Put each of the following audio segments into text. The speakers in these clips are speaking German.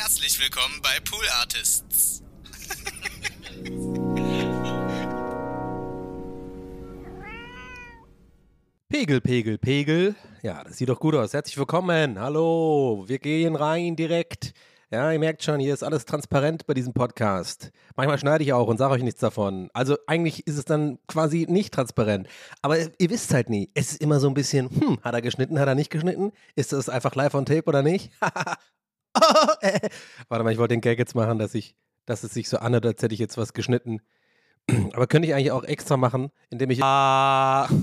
Herzlich willkommen bei Pool Artists. Pegel, Pegel, Pegel. Ja, das sieht doch gut aus. Herzlich willkommen. Hallo, wir gehen rein direkt. Ja, ihr merkt schon, hier ist alles transparent bei diesem Podcast. Manchmal schneide ich auch und sage euch nichts davon. Also eigentlich ist es dann quasi nicht transparent. Aber ihr wisst halt nie. Es ist immer so ein bisschen, hm, hat er geschnitten, hat er nicht geschnitten? Ist das einfach live on tape oder nicht? Warte mal, ich wollte den Gag jetzt machen, dass ich, dass es sich so anhört, als hätte ich jetzt was geschnitten. Aber könnte ich eigentlich auch extra machen, indem ich. Ah.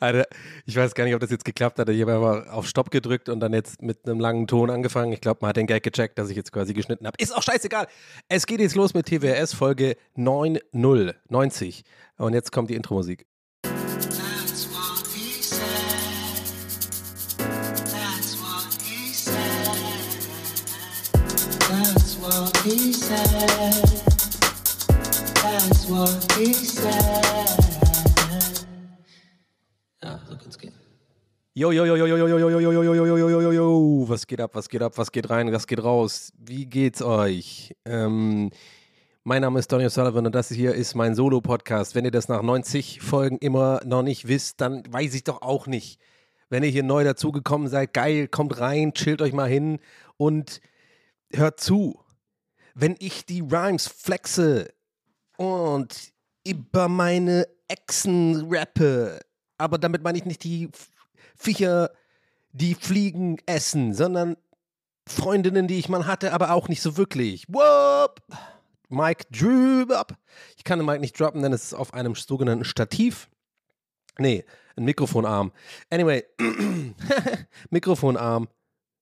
Alter, ich weiß gar nicht, ob das jetzt geklappt hat. Ich habe einfach auf Stopp gedrückt und dann jetzt mit einem langen Ton angefangen. Ich glaube, man hat den Gag gecheckt, dass ich jetzt quasi geschnitten habe. Ist auch scheißegal. Es geht jetzt los mit TWS Folge 90. Und jetzt kommt die Intro-Musik. He said. That's what he said. Ja, so kann's gehen. Jo, jo, jo, jo, jo, jo, jo, jo, jo, jo, jo, jo, jo, jo, jo, jo, was geht ab, was geht ab, was geht rein, was geht raus? Wie geht's euch? Ähm, mein Name ist Donny Sullivan und das hier ist mein Solo-Podcast. Wenn ihr das nach 90 Folgen immer noch nicht wisst, dann weiß ich doch auch nicht. Wenn ihr hier neu dazugekommen seid, geil, kommt rein, chillt euch mal hin und hört zu. Wenn ich die Rhymes flexe und über meine Echsen rappe, aber damit meine ich nicht die Viecher, die Fliegen essen, sondern Freundinnen, die ich mal hatte, aber auch nicht so wirklich. Whoop! Mike drop. Ich kann den Mike nicht droppen, denn es ist auf einem sogenannten Stativ. Nee, ein Mikrofonarm. Anyway, Mikrofonarm.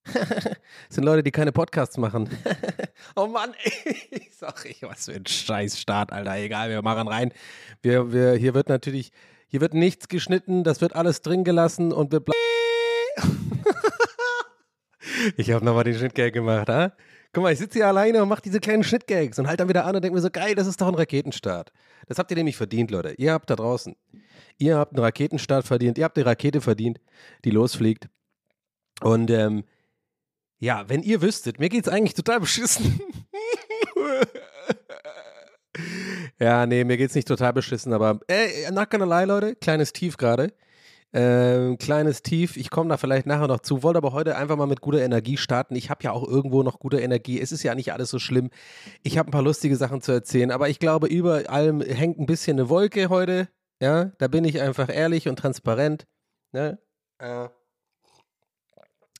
Sind Leute, die keine Podcasts machen. oh Mann, ey. Sag ich, was für ein Scheißstart, Alter. Egal, wir machen rein. Wir, wir, hier wird natürlich, hier wird nichts geschnitten, das wird alles drin gelassen und wir ich habe nochmal den Schnittgag gemacht, ha? Guck mal, ich sitze hier alleine und mache diese kleinen Schnittgags und halt dann wieder an und denke mir so, geil, das ist doch ein Raketenstart. Das habt ihr nämlich verdient, Leute. Ihr habt da draußen, ihr habt einen Raketenstart verdient, ihr habt eine Rakete verdient, die losfliegt. Und ähm, ja, wenn ihr wüsstet, mir geht's eigentlich total beschissen. ja, nee, mir geht's nicht total beschissen, aber äh, not gonna lie, Leute, kleines Tief gerade. Ähm, kleines Tief, ich komme da vielleicht nachher noch zu, wollte aber heute einfach mal mit guter Energie starten. Ich habe ja auch irgendwo noch gute Energie. Es ist ja nicht alles so schlimm. Ich habe ein paar lustige Sachen zu erzählen, aber ich glaube, über allem hängt ein bisschen eine Wolke heute. Ja, da bin ich einfach ehrlich und transparent. Ne? Äh,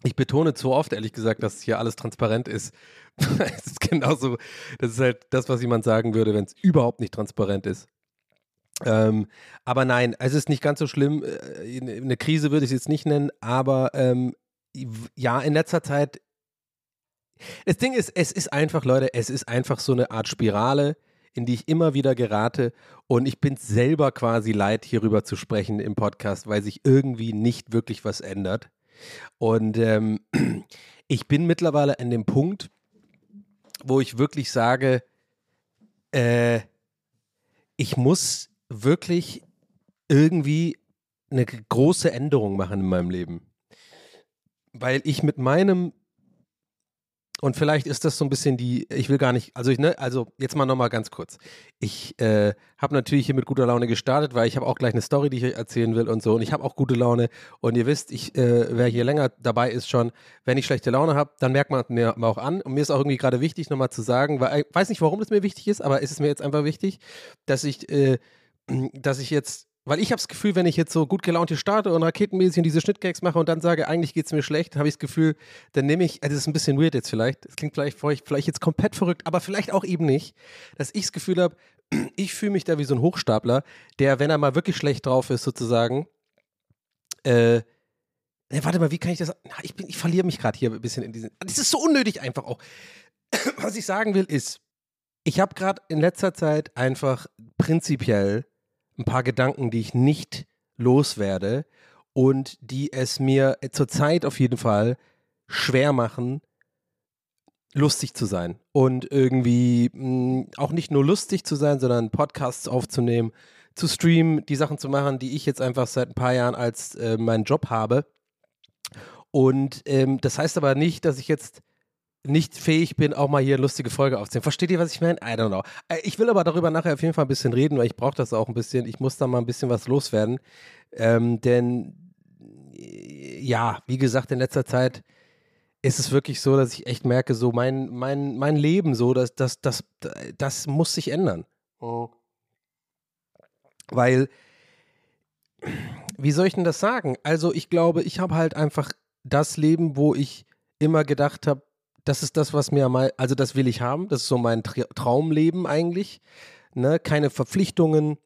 ich betone zu oft, ehrlich gesagt, dass hier alles transparent ist. es ist genauso, das ist halt das, was jemand sagen würde, wenn es überhaupt nicht transparent ist. Ähm, aber nein, es ist nicht ganz so schlimm. Äh, Eine Krise würde ich es jetzt nicht nennen, aber ähm, ja, in letzter Zeit. Das Ding ist, es ist einfach, Leute, es ist einfach so eine Art Spirale, in die ich immer wieder gerate. Und ich bin selber quasi leid, hierüber zu sprechen im Podcast, weil sich irgendwie nicht wirklich was ändert. Und ähm, ich bin mittlerweile an dem Punkt, wo ich wirklich sage, äh, ich muss wirklich irgendwie eine große Änderung machen in meinem Leben. Weil ich mit meinem und vielleicht ist das so ein bisschen die, ich will gar nicht, also ich, ne, also jetzt mal nochmal ganz kurz. Ich äh, habe natürlich hier mit guter Laune gestartet, weil ich habe auch gleich eine Story, die ich euch erzählen will und so. Und ich habe auch gute Laune. Und ihr wisst, ich, äh, wer hier länger dabei ist schon, wenn ich schlechte Laune habe, dann merkt man mir auch an. Und mir ist auch irgendwie gerade wichtig, nochmal zu sagen, weil ich weiß nicht, warum das mir wichtig ist, aber es ist mir jetzt einfach wichtig, dass ich, äh, dass ich jetzt weil ich habe das Gefühl, wenn ich jetzt so gut gelaunt hier starte und raketenmäßig und diese Schnittgags mache und dann sage, eigentlich geht es mir schlecht, habe ich das Gefühl, dann nehme ich, also das ist ein bisschen weird jetzt vielleicht, das klingt vielleicht, vielleicht vielleicht jetzt komplett verrückt, aber vielleicht auch eben nicht, dass ich das Gefühl habe, ich fühle mich da wie so ein Hochstapler, der, wenn er mal wirklich schlecht drauf ist, sozusagen, äh, ne, warte mal, wie kann ich das, na, ich, bin, ich verliere mich gerade hier ein bisschen in diesen, das ist so unnötig einfach auch. Was ich sagen will ist, ich habe gerade in letzter Zeit einfach prinzipiell ein paar Gedanken, die ich nicht loswerde und die es mir zurzeit auf jeden Fall schwer machen, lustig zu sein und irgendwie mh, auch nicht nur lustig zu sein, sondern Podcasts aufzunehmen, zu streamen, die Sachen zu machen, die ich jetzt einfach seit ein paar Jahren als äh, meinen Job habe. Und ähm, das heißt aber nicht, dass ich jetzt nicht fähig bin, auch mal hier eine lustige Folge aufzunehmen. Versteht ihr, was ich meine? I don't know. Äh, Ich will aber darüber nachher auf jeden Fall ein bisschen reden, weil ich brauche das auch ein bisschen. Ich muss da mal ein bisschen was loswerden. Ähm, denn äh, ja, wie gesagt, in letzter Zeit ist es wirklich so, dass ich echt merke, so mein, mein, mein Leben, so, das, das, das, das muss sich ändern. Weil, wie soll ich denn das sagen? Also, ich glaube, ich habe halt einfach das Leben, wo ich immer gedacht habe, das ist das, was mir mal, also das will ich haben. Das ist so mein Tra Traumleben eigentlich. Ne? Keine Verpflichtungen,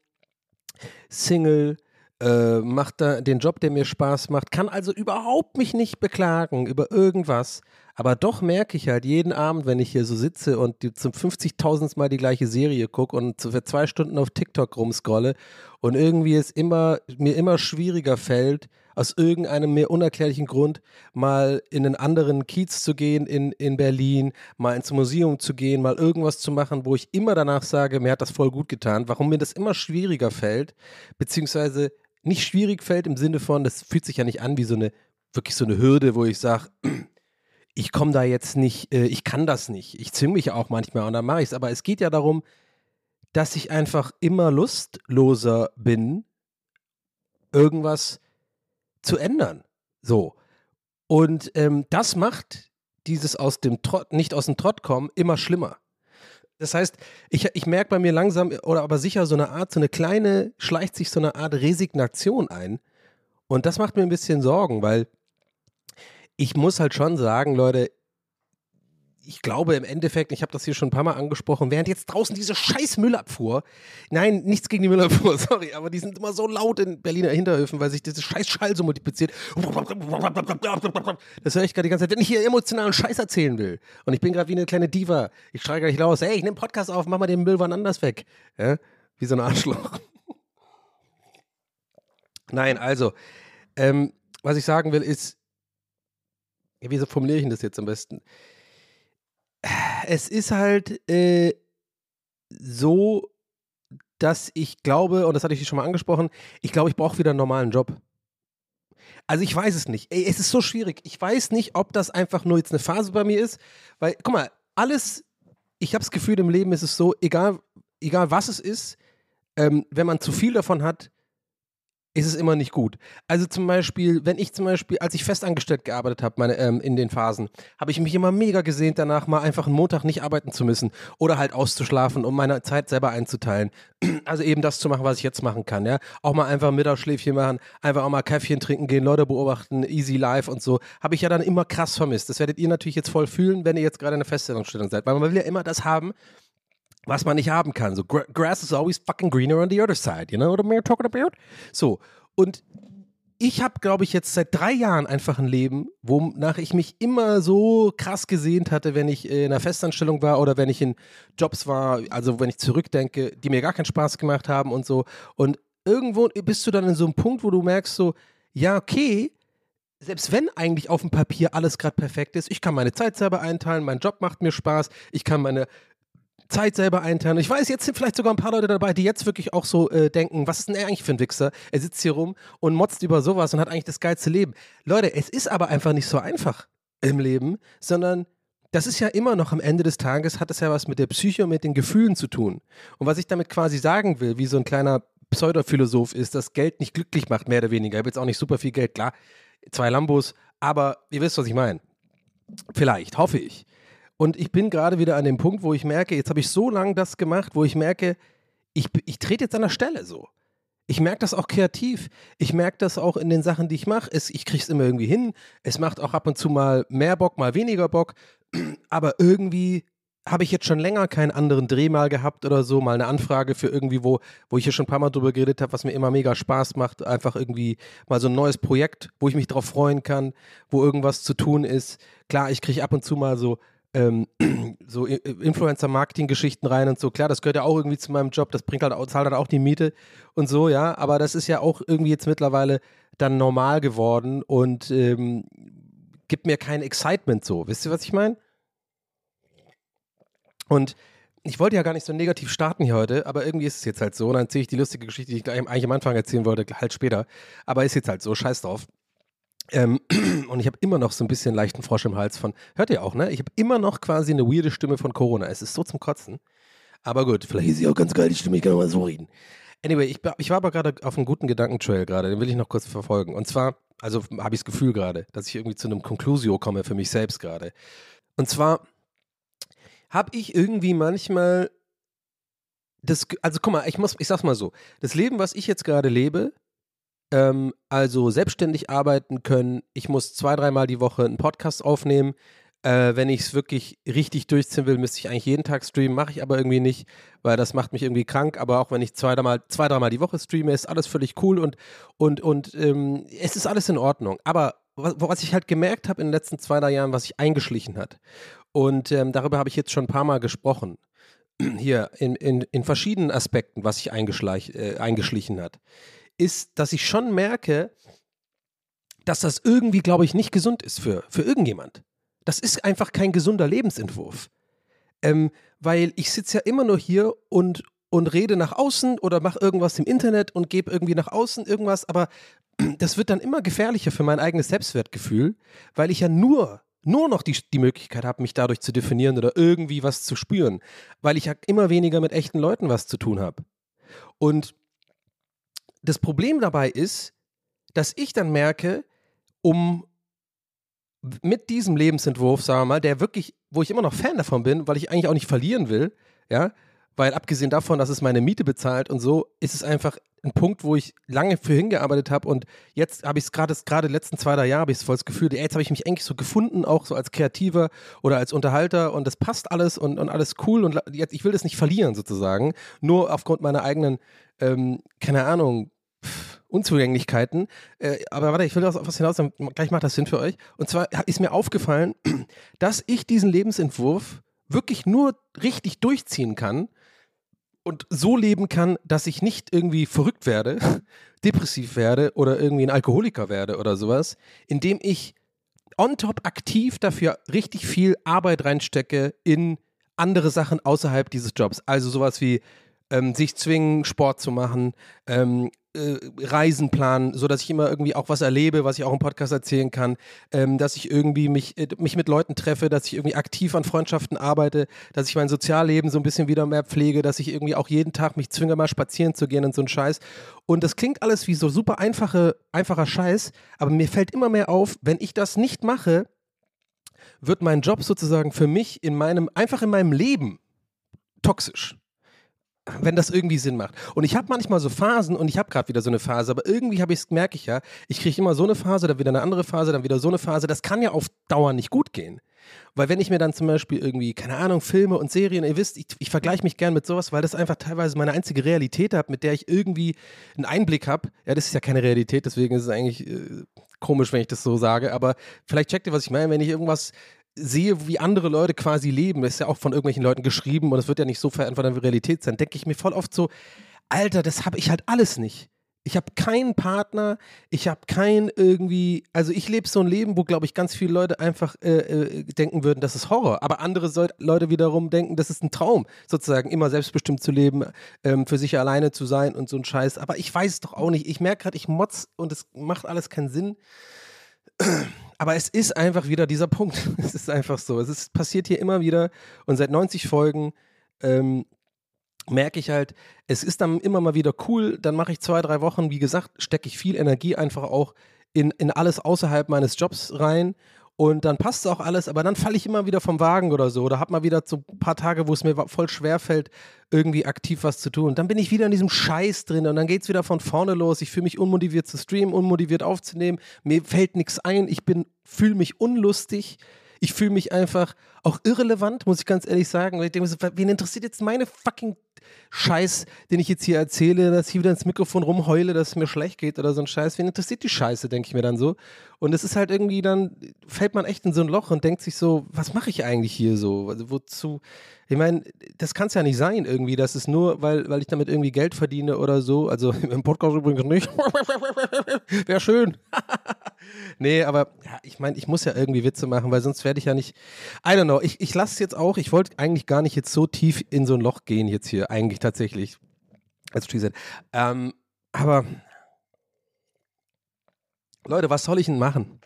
Single, äh, macht da den Job, der mir Spaß macht, kann also überhaupt mich nicht beklagen über irgendwas. Aber doch merke ich halt jeden Abend, wenn ich hier so sitze und die zum 50.000. Mal die gleiche Serie gucke und für zwei Stunden auf TikTok rumscrolle und irgendwie es immer, mir immer schwieriger fällt, aus irgendeinem mir unerklärlichen Grund mal in einen anderen Kiez zu gehen in, in Berlin, mal ins Museum zu gehen, mal irgendwas zu machen, wo ich immer danach sage, mir hat das voll gut getan. Warum mir das immer schwieriger fällt, beziehungsweise nicht schwierig fällt im Sinne von, das fühlt sich ja nicht an wie so eine, wirklich so eine Hürde, wo ich sage, ich komme da jetzt nicht, äh, ich kann das nicht. Ich zwinge mich auch manchmal und dann mache ich es. Aber es geht ja darum, dass ich einfach immer lustloser bin, irgendwas zu ändern. So. Und ähm, das macht dieses aus dem Trott, nicht aus dem Trott kommen, immer schlimmer. Das heißt, ich, ich merke bei mir langsam oder aber sicher so eine Art, so eine kleine, schleicht sich so eine Art Resignation ein. Und das macht mir ein bisschen Sorgen, weil ich muss halt schon sagen, Leute, ich glaube im Endeffekt, ich habe das hier schon ein paar Mal angesprochen, während jetzt draußen diese scheiß Müllabfuhr, nein, nichts gegen die Müllabfuhr, sorry, aber die sind immer so laut in Berliner Hinterhöfen, weil sich diese scheiß Schall so multipliziert. Das höre ich gerade die ganze Zeit, wenn ich hier emotionalen Scheiß erzählen will. Und ich bin gerade wie eine kleine Diva. Ich schreie gleich raus, hey, ich nehme Podcast auf, mach mal den Müll wann anders weg. Ja? Wie so ein Arschloch. Nein, also, ähm, was ich sagen will, ist, ja, wie formuliere ich das jetzt am besten? Es ist halt äh, so, dass ich glaube, und das hatte ich schon mal angesprochen, ich glaube, ich brauche wieder einen normalen Job. Also ich weiß es nicht. Ey, es ist so schwierig. Ich weiß nicht, ob das einfach nur jetzt eine Phase bei mir ist, weil, guck mal, alles, ich habe das Gefühl, im Leben ist es so, egal, egal was es ist, ähm, wenn man zu viel davon hat, ist es immer nicht gut. Also zum Beispiel, wenn ich zum Beispiel, als ich festangestellt gearbeitet habe, ähm, in den Phasen, habe ich mich immer mega gesehnt danach, mal einfach einen Montag nicht arbeiten zu müssen oder halt auszuschlafen, um meine Zeit selber einzuteilen. Also eben das zu machen, was ich jetzt machen kann, ja. Auch mal einfach ein Mittagsschläfchen machen, einfach auch mal Käffchen trinken gehen, Leute beobachten, easy life und so. Habe ich ja dann immer krass vermisst. Das werdet ihr natürlich jetzt voll fühlen, wenn ihr jetzt gerade in einer Feststellungsstellung seid, weil man will ja immer das haben, was man nicht haben kann. So, gra grass is always fucking greener on the other side, you know what I'm talking about? So, und ich habe, glaube ich, jetzt seit drei Jahren einfach ein Leben, wonach ich mich immer so krass gesehnt hatte, wenn ich in einer Festanstellung war oder wenn ich in Jobs war, also wenn ich zurückdenke, die mir gar keinen Spaß gemacht haben und so. Und irgendwo bist du dann in so einem Punkt, wo du merkst so, ja, okay, selbst wenn eigentlich auf dem Papier alles gerade perfekt ist, ich kann meine Zeit selber einteilen, mein Job macht mir Spaß, ich kann meine Zeit selber einteilen. Ich weiß, jetzt sind vielleicht sogar ein paar Leute dabei, die jetzt wirklich auch so äh, denken, was ist denn er eigentlich für ein Wichser? Er sitzt hier rum und motzt über sowas und hat eigentlich das geilste Leben. Leute, es ist aber einfach nicht so einfach im Leben, sondern das ist ja immer noch am Ende des Tages, hat es ja was mit der Psyche und mit den Gefühlen zu tun. Und was ich damit quasi sagen will, wie so ein kleiner Pseudophilosoph ist, dass Geld nicht glücklich macht, mehr oder weniger. Ich habe jetzt auch nicht super viel Geld, klar, zwei Lambos, aber ihr wisst, was ich meine. Vielleicht, hoffe ich. Und ich bin gerade wieder an dem Punkt, wo ich merke, jetzt habe ich so lange das gemacht, wo ich merke, ich, ich trete jetzt an der Stelle so. Ich merke das auch kreativ. Ich merke das auch in den Sachen, die ich mache. Ich kriege es immer irgendwie hin. Es macht auch ab und zu mal mehr Bock, mal weniger Bock. Aber irgendwie habe ich jetzt schon länger keinen anderen Dreh mal gehabt oder so, mal eine Anfrage für irgendwie, wo, wo ich hier schon ein paar Mal drüber geredet habe, was mir immer mega Spaß macht. Einfach irgendwie mal so ein neues Projekt, wo ich mich drauf freuen kann, wo irgendwas zu tun ist. Klar, ich kriege ab und zu mal so ähm, so I- Influencer-Marketing-Geschichten rein und so. Klar, das gehört ja auch irgendwie zu meinem Job, das bringt halt auch, zahlt halt auch die Miete und so, ja. Aber das ist ja auch irgendwie jetzt mittlerweile dann normal geworden und ähm, gibt mir kein Excitement so. Wisst ihr, was ich meine? Und ich wollte ja gar nicht so negativ starten hier heute, aber irgendwie ist es jetzt halt so. Und dann erzähle ich die lustige Geschichte, die ich eigentlich am Anfang erzählen wollte, halt später. Aber ist jetzt halt so, scheiß drauf. Ähm, und ich habe immer noch so ein bisschen leichten Frosch im Hals von, hört ihr auch, ne? Ich habe immer noch quasi eine weirde Stimme von Corona. Es ist so zum Kotzen. Aber gut, vielleicht ist sie auch ganz geil, die Stimme, ich kann mal so reden. Anyway, ich, ich war aber gerade auf einem guten Gedankentrail gerade, den will ich noch kurz verfolgen. Und zwar, also habe ich das Gefühl gerade, dass ich irgendwie zu einem Conclusio komme für mich selbst gerade. Und zwar habe ich irgendwie manchmal das, also guck mal, ich muss, ich sag's mal so, das Leben, was ich jetzt gerade lebe, ähm, also selbstständig arbeiten können, ich muss zwei, dreimal die Woche einen Podcast aufnehmen. Äh, wenn ich es wirklich richtig durchziehen will, müsste ich eigentlich jeden Tag streamen, mache ich aber irgendwie nicht, weil das macht mich irgendwie krank. Aber auch wenn ich zwei, dreimal, zwei, dreimal die Woche streame, ist alles völlig cool und, und, und ähm, es ist alles in Ordnung. Aber was, was ich halt gemerkt habe in den letzten zwei, drei Jahren, was sich eingeschlichen hat, und ähm, darüber habe ich jetzt schon ein paar Mal gesprochen, hier in, in, in verschiedenen Aspekten, was sich äh, eingeschlichen hat, ist, dass ich schon merke, dass das irgendwie, glaube ich, nicht gesund ist für, für irgendjemand. Das ist einfach kein gesunder Lebensentwurf. Ähm, weil ich sitze ja immer nur hier und, und rede nach außen oder mache irgendwas im Internet und gebe irgendwie nach außen irgendwas, aber das wird dann immer gefährlicher für mein eigenes Selbstwertgefühl, weil ich ja nur, nur noch die, die Möglichkeit habe, mich dadurch zu definieren oder irgendwie was zu spüren, weil ich ja immer weniger mit echten Leuten was zu tun habe. Und das Problem dabei ist, dass ich dann merke, um mit diesem Lebensentwurf, sagen wir mal, der wirklich, wo ich immer noch Fan davon bin, weil ich eigentlich auch nicht verlieren will, ja, weil abgesehen davon, dass es meine Miete bezahlt und so, ist es einfach ein Punkt, wo ich lange für hingearbeitet habe und jetzt habe ich es gerade, gerade letzten zwei, drei Jahre habe ich es voll das Gefühl, jetzt habe ich mich eigentlich so gefunden, auch so als Kreativer oder als Unterhalter und das passt alles und, und alles cool und jetzt, ich will das nicht verlieren sozusagen, nur aufgrund meiner eigenen, ähm, keine Ahnung, Unzugänglichkeiten. Äh, aber warte, ich will auf was hinaus, dann gleich macht das Sinn für euch. Und zwar ist mir aufgefallen, dass ich diesen Lebensentwurf wirklich nur richtig durchziehen kann und so leben kann, dass ich nicht irgendwie verrückt werde, depressiv werde oder irgendwie ein Alkoholiker werde oder sowas, indem ich on top aktiv dafür richtig viel Arbeit reinstecke in andere Sachen außerhalb dieses Jobs. Also sowas wie ähm, sich zwingen, Sport zu machen, ähm, äh, Reisen planen, sodass ich immer irgendwie auch was erlebe, was ich auch im Podcast erzählen kann, ähm, dass ich irgendwie mich, äh, mich mit Leuten treffe, dass ich irgendwie aktiv an Freundschaften arbeite, dass ich mein Sozialleben so ein bisschen wieder mehr pflege, dass ich irgendwie auch jeden Tag mich zwinge, mal spazieren zu gehen und so ein Scheiß. Und das klingt alles wie so super einfache, einfacher Scheiß, aber mir fällt immer mehr auf, wenn ich das nicht mache, wird mein Job sozusagen für mich in meinem, einfach in meinem Leben toxisch wenn das irgendwie Sinn macht. Und ich habe manchmal so Phasen und ich habe gerade wieder so eine Phase, aber irgendwie habe ich merke ich ja, ich kriege immer so eine Phase, dann wieder eine andere Phase, dann wieder so eine Phase. Das kann ja auf Dauer nicht gut gehen. Weil wenn ich mir dann zum Beispiel irgendwie, keine Ahnung, Filme und Serien, ihr wisst, ich, ich vergleiche mich gern mit sowas, weil das einfach teilweise meine einzige Realität hat, mit der ich irgendwie einen Einblick habe. Ja, das ist ja keine Realität, deswegen ist es eigentlich äh, komisch, wenn ich das so sage, aber vielleicht checkt ihr, was ich meine, wenn ich irgendwas sehe, wie andere Leute quasi leben, das ist ja auch von irgendwelchen Leuten geschrieben und es wird ja nicht so verantwortlich wie Realität sein, denke ich mir voll oft so, Alter, das habe ich halt alles nicht. Ich habe keinen Partner, ich habe kein irgendwie, also ich lebe so ein Leben, wo, glaube ich, ganz viele Leute einfach äh, äh, denken würden, das ist Horror. Aber andere Leute wiederum denken, das ist ein Traum, sozusagen immer selbstbestimmt zu leben, ähm, für sich alleine zu sein und so ein Scheiß. Aber ich weiß es doch auch nicht. Ich merke gerade, ich motz und es macht alles keinen Sinn. Aber es ist einfach wieder dieser Punkt. Es ist einfach so. Es ist, passiert hier immer wieder. Und seit 90 Folgen ähm, merke ich halt, es ist dann immer mal wieder cool. Dann mache ich zwei, drei Wochen, wie gesagt, stecke ich viel Energie einfach auch in, in alles außerhalb meines Jobs rein. Und dann passt es auch alles, aber dann falle ich immer wieder vom Wagen oder so. Oder habe mal wieder so ein paar Tage, wo es mir voll schwer fällt, irgendwie aktiv was zu tun. Und dann bin ich wieder in diesem Scheiß drin und dann geht es wieder von vorne los. Ich fühle mich unmotiviert zu streamen, unmotiviert aufzunehmen. Mir fällt nichts ein. Ich bin, fühle mich unlustig. Ich fühle mich einfach auch irrelevant, muss ich ganz ehrlich sagen. Ich denke, so, wen interessiert jetzt meine fucking Scheiß, den ich jetzt hier erzähle, dass ich wieder ins Mikrofon rumheule, dass es mir schlecht geht oder so ein Scheiß. Wen interessiert die Scheiße, denke ich mir dann so. Und es ist halt irgendwie dann, fällt man echt in so ein Loch und denkt sich so, was mache ich eigentlich hier so? Also wozu? Ich meine, das kann es ja nicht sein irgendwie, dass es nur, weil, weil ich damit irgendwie Geld verdiene oder so. Also im Podcast übrigens nicht. Wäre schön. nee, aber ja, ich meine, ich muss ja irgendwie Witze machen, weil sonst werde ich ja nicht. I don't know. Ich, ich lasse es jetzt auch. Ich wollte eigentlich gar nicht jetzt so tief in so ein Loch gehen jetzt hier, eigentlich tatsächlich. Als she said. Ähm, aber Leute, was soll ich denn machen?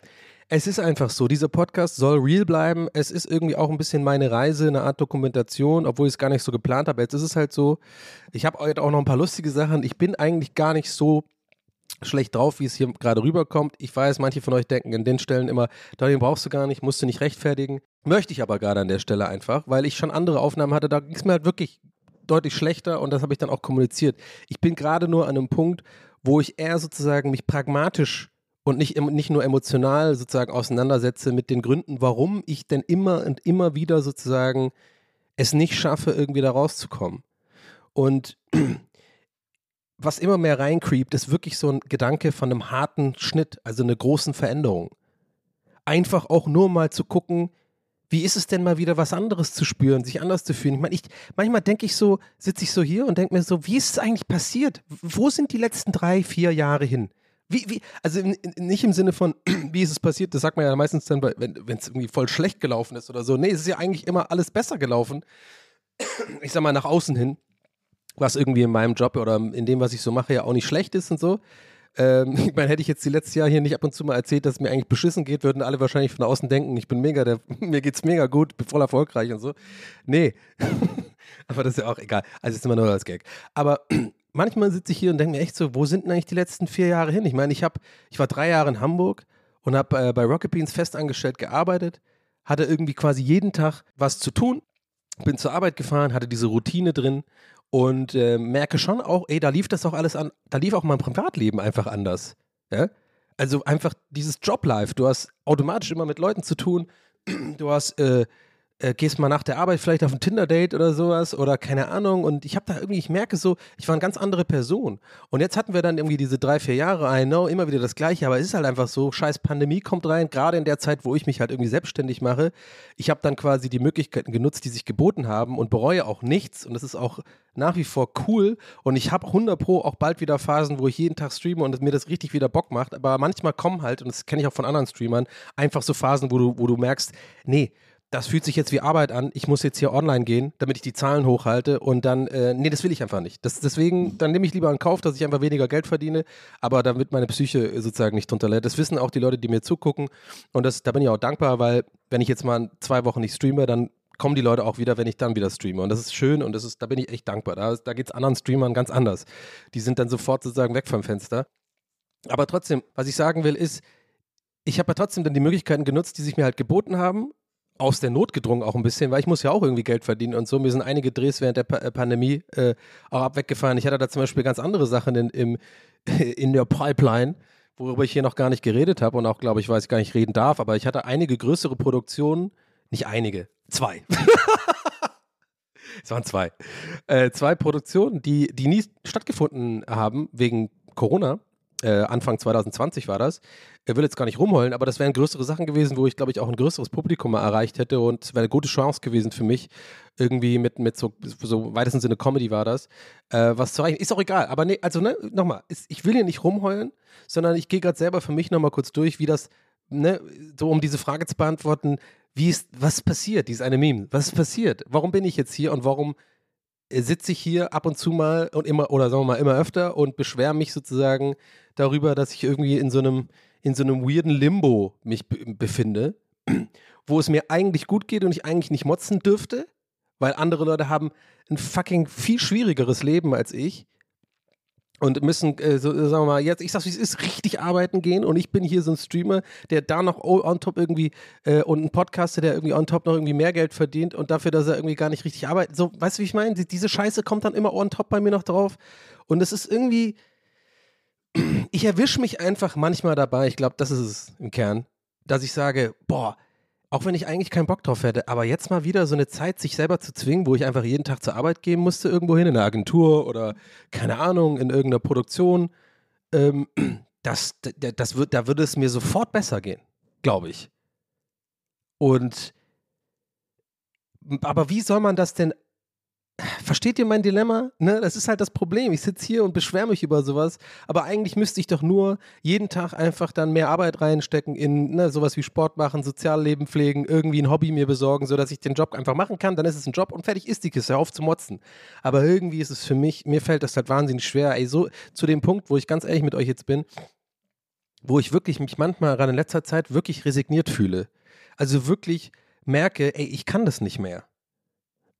Es ist einfach so, dieser Podcast soll real bleiben. Es ist irgendwie auch ein bisschen meine Reise, eine Art Dokumentation, obwohl ich es gar nicht so geplant habe. Jetzt ist es halt so, ich habe heute auch noch ein paar lustige Sachen. Ich bin eigentlich gar nicht so schlecht drauf, wie es hier gerade rüberkommt. Ich weiß, manche von euch denken an den Stellen immer, den brauchst du gar nicht, musst du nicht rechtfertigen. Möchte ich aber gerade an der Stelle einfach, weil ich schon andere Aufnahmen hatte, da ging es mir halt wirklich deutlich schlechter und das habe ich dann auch kommuniziert. Ich bin gerade nur an einem Punkt, wo ich eher sozusagen mich pragmatisch und nicht, nicht nur emotional sozusagen auseinandersetze mit den Gründen, warum ich denn immer und immer wieder sozusagen es nicht schaffe, irgendwie da rauszukommen. Und was immer mehr reincreept, ist wirklich so ein Gedanke von einem harten Schnitt, also einer großen Veränderung. Einfach auch nur mal zu gucken, wie ist es denn mal wieder was anderes zu spüren, sich anders zu fühlen? Ich meine, ich, manchmal denke ich so, sitze ich so hier und denke mir so, wie ist es eigentlich passiert? Wo sind die letzten drei, vier Jahre hin? Wie, wie, also nicht im Sinne von, wie ist es passiert, das sagt man ja meistens dann, wenn es irgendwie voll schlecht gelaufen ist oder so. Nee, es ist ja eigentlich immer alles besser gelaufen. Ich sag mal, nach außen hin, was irgendwie in meinem Job oder in dem, was ich so mache, ja auch nicht schlecht ist und so. Ähm, ich meine, hätte ich jetzt die letzten Jahre hier nicht ab und zu mal erzählt, dass es mir eigentlich beschissen geht, würden alle wahrscheinlich von außen denken, ich bin mega, der, mir geht's mega gut, bin voll erfolgreich und so. Nee. Aber das ist ja auch egal. Also ist immer nur als Gag. Aber manchmal sitze ich hier und denke mir echt so, wo sind denn eigentlich die letzten vier Jahre hin? Ich meine, ich habe, ich war drei Jahre in Hamburg und habe äh, bei Rocket Beans festangestellt gearbeitet, hatte irgendwie quasi jeden Tag was zu tun, bin zur Arbeit gefahren, hatte diese Routine drin und äh, merke schon auch, ey, da lief das auch alles an, da lief auch mein Privatleben einfach anders. Ja? Also einfach dieses Joblife, du hast automatisch immer mit Leuten zu tun, du hast äh, äh, gehst mal nach der Arbeit vielleicht auf ein Tinder-Date oder sowas oder keine Ahnung. Und ich habe da irgendwie, ich merke so, ich war eine ganz andere Person. Und jetzt hatten wir dann irgendwie diese drei, vier Jahre, I know, immer wieder das Gleiche, aber es ist halt einfach so, scheiß Pandemie kommt rein, gerade in der Zeit, wo ich mich halt irgendwie selbstständig mache. Ich habe dann quasi die Möglichkeiten genutzt, die sich geboten haben und bereue auch nichts. Und das ist auch nach wie vor cool. Und ich habe 100 Pro auch bald wieder Phasen, wo ich jeden Tag streame und mir das richtig wieder Bock macht. Aber manchmal kommen halt, und das kenne ich auch von anderen Streamern, einfach so Phasen, wo du, wo du merkst, nee, das fühlt sich jetzt wie Arbeit an, ich muss jetzt hier online gehen, damit ich die Zahlen hochhalte und dann, äh, nee, das will ich einfach nicht. Das, deswegen, dann nehme ich lieber in Kauf, dass ich einfach weniger Geld verdiene, aber damit meine Psyche sozusagen nicht drunter leidet. Das wissen auch die Leute, die mir zugucken und das, da bin ich auch dankbar, weil wenn ich jetzt mal zwei Wochen nicht streame, dann kommen die Leute auch wieder, wenn ich dann wieder streame. Und das ist schön und das ist, da bin ich echt dankbar. Da, da geht es anderen Streamern ganz anders. Die sind dann sofort sozusagen weg vom Fenster. Aber trotzdem, was ich sagen will, ist, ich habe ja trotzdem dann die Möglichkeiten genutzt, die sich mir halt geboten haben aus der Not gedrungen auch ein bisschen, weil ich muss ja auch irgendwie Geld verdienen und so. Mir sind einige Drehs während der pa äh, Pandemie äh, auch abweggefallen. Ich hatte da zum Beispiel ganz andere Sachen in, im, in der Pipeline, worüber ich hier noch gar nicht geredet habe und auch, glaube ich, weiß ich gar nicht reden darf, aber ich hatte einige größere Produktionen, nicht einige, zwei. es waren zwei. Äh, zwei Produktionen, die, die nie stattgefunden haben wegen Corona äh, Anfang 2020 war das. Er will jetzt gar nicht rumheulen, aber das wären größere Sachen gewesen, wo ich, glaube ich, auch ein größeres Publikum erreicht hätte und es wäre eine gute Chance gewesen für mich, irgendwie mit, mit so, so weitesten Sinne Comedy war das, äh, was zu erreichen. Ist auch egal, aber nee, also ne, nochmal, ich will hier nicht rumheulen, sondern ich gehe gerade selber für mich nochmal kurz durch, wie das, ne, so um diese Frage zu beantworten, wie ist, was passiert, dieses eine Meme, was ist passiert? Warum bin ich jetzt hier und warum sitze ich hier ab und zu mal und immer, oder sagen wir mal immer öfter und beschwere mich sozusagen darüber, dass ich irgendwie in so einem, in so einem weirden Limbo mich befinde, wo es mir eigentlich gut geht und ich eigentlich nicht motzen dürfte, weil andere Leute haben ein fucking viel schwierigeres Leben als ich und müssen, äh, so, sagen wir mal, jetzt, ich sag's wie es ist, richtig arbeiten gehen und ich bin hier so ein Streamer, der da noch on top irgendwie äh, und ein Podcaster, der irgendwie on top noch irgendwie mehr Geld verdient und dafür, dass er irgendwie gar nicht richtig arbeitet. So, weißt du, wie ich meine? Die, diese Scheiße kommt dann immer on top bei mir noch drauf und es ist irgendwie, ich erwische mich einfach manchmal dabei, ich glaube, das ist es im Kern, dass ich sage, boah, auch wenn ich eigentlich keinen Bock drauf hätte, aber jetzt mal wieder so eine Zeit, sich selber zu zwingen, wo ich einfach jeden Tag zur Arbeit gehen musste, irgendwo hin, in einer Agentur oder keine Ahnung, in irgendeiner Produktion, ähm, das, das wird, da würde es mir sofort besser gehen, glaube ich. Und aber wie soll man das denn Versteht ihr mein Dilemma? Ne? Das ist halt das Problem. Ich sitze hier und beschwere mich über sowas, aber eigentlich müsste ich doch nur jeden Tag einfach dann mehr Arbeit reinstecken in ne, sowas wie Sport machen, Sozialleben pflegen, irgendwie ein Hobby mir besorgen, sodass ich den Job einfach machen kann. Dann ist es ein Job und fertig ist die Kiste, auf zu motzen. Aber irgendwie ist es für mich, mir fällt das halt wahnsinnig schwer. Ey, so zu dem Punkt, wo ich ganz ehrlich mit euch jetzt bin, wo ich wirklich mich manchmal gerade in letzter Zeit wirklich resigniert fühle. Also wirklich merke, ey, ich kann das nicht mehr.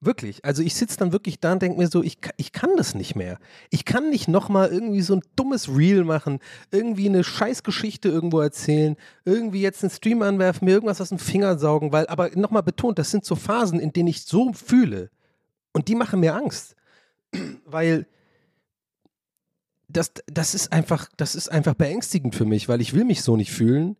Wirklich. Also ich sitze dann wirklich da und denke mir so, ich, ich kann das nicht mehr. Ich kann nicht nochmal irgendwie so ein dummes Reel machen, irgendwie eine Scheißgeschichte irgendwo erzählen, irgendwie jetzt einen Stream anwerfen, mir irgendwas aus dem Finger saugen, weil, aber nochmal betont, das sind so Phasen, in denen ich so fühle. Und die machen mir Angst. Weil das, das ist einfach, das ist einfach beängstigend für mich, weil ich will mich so nicht fühlen.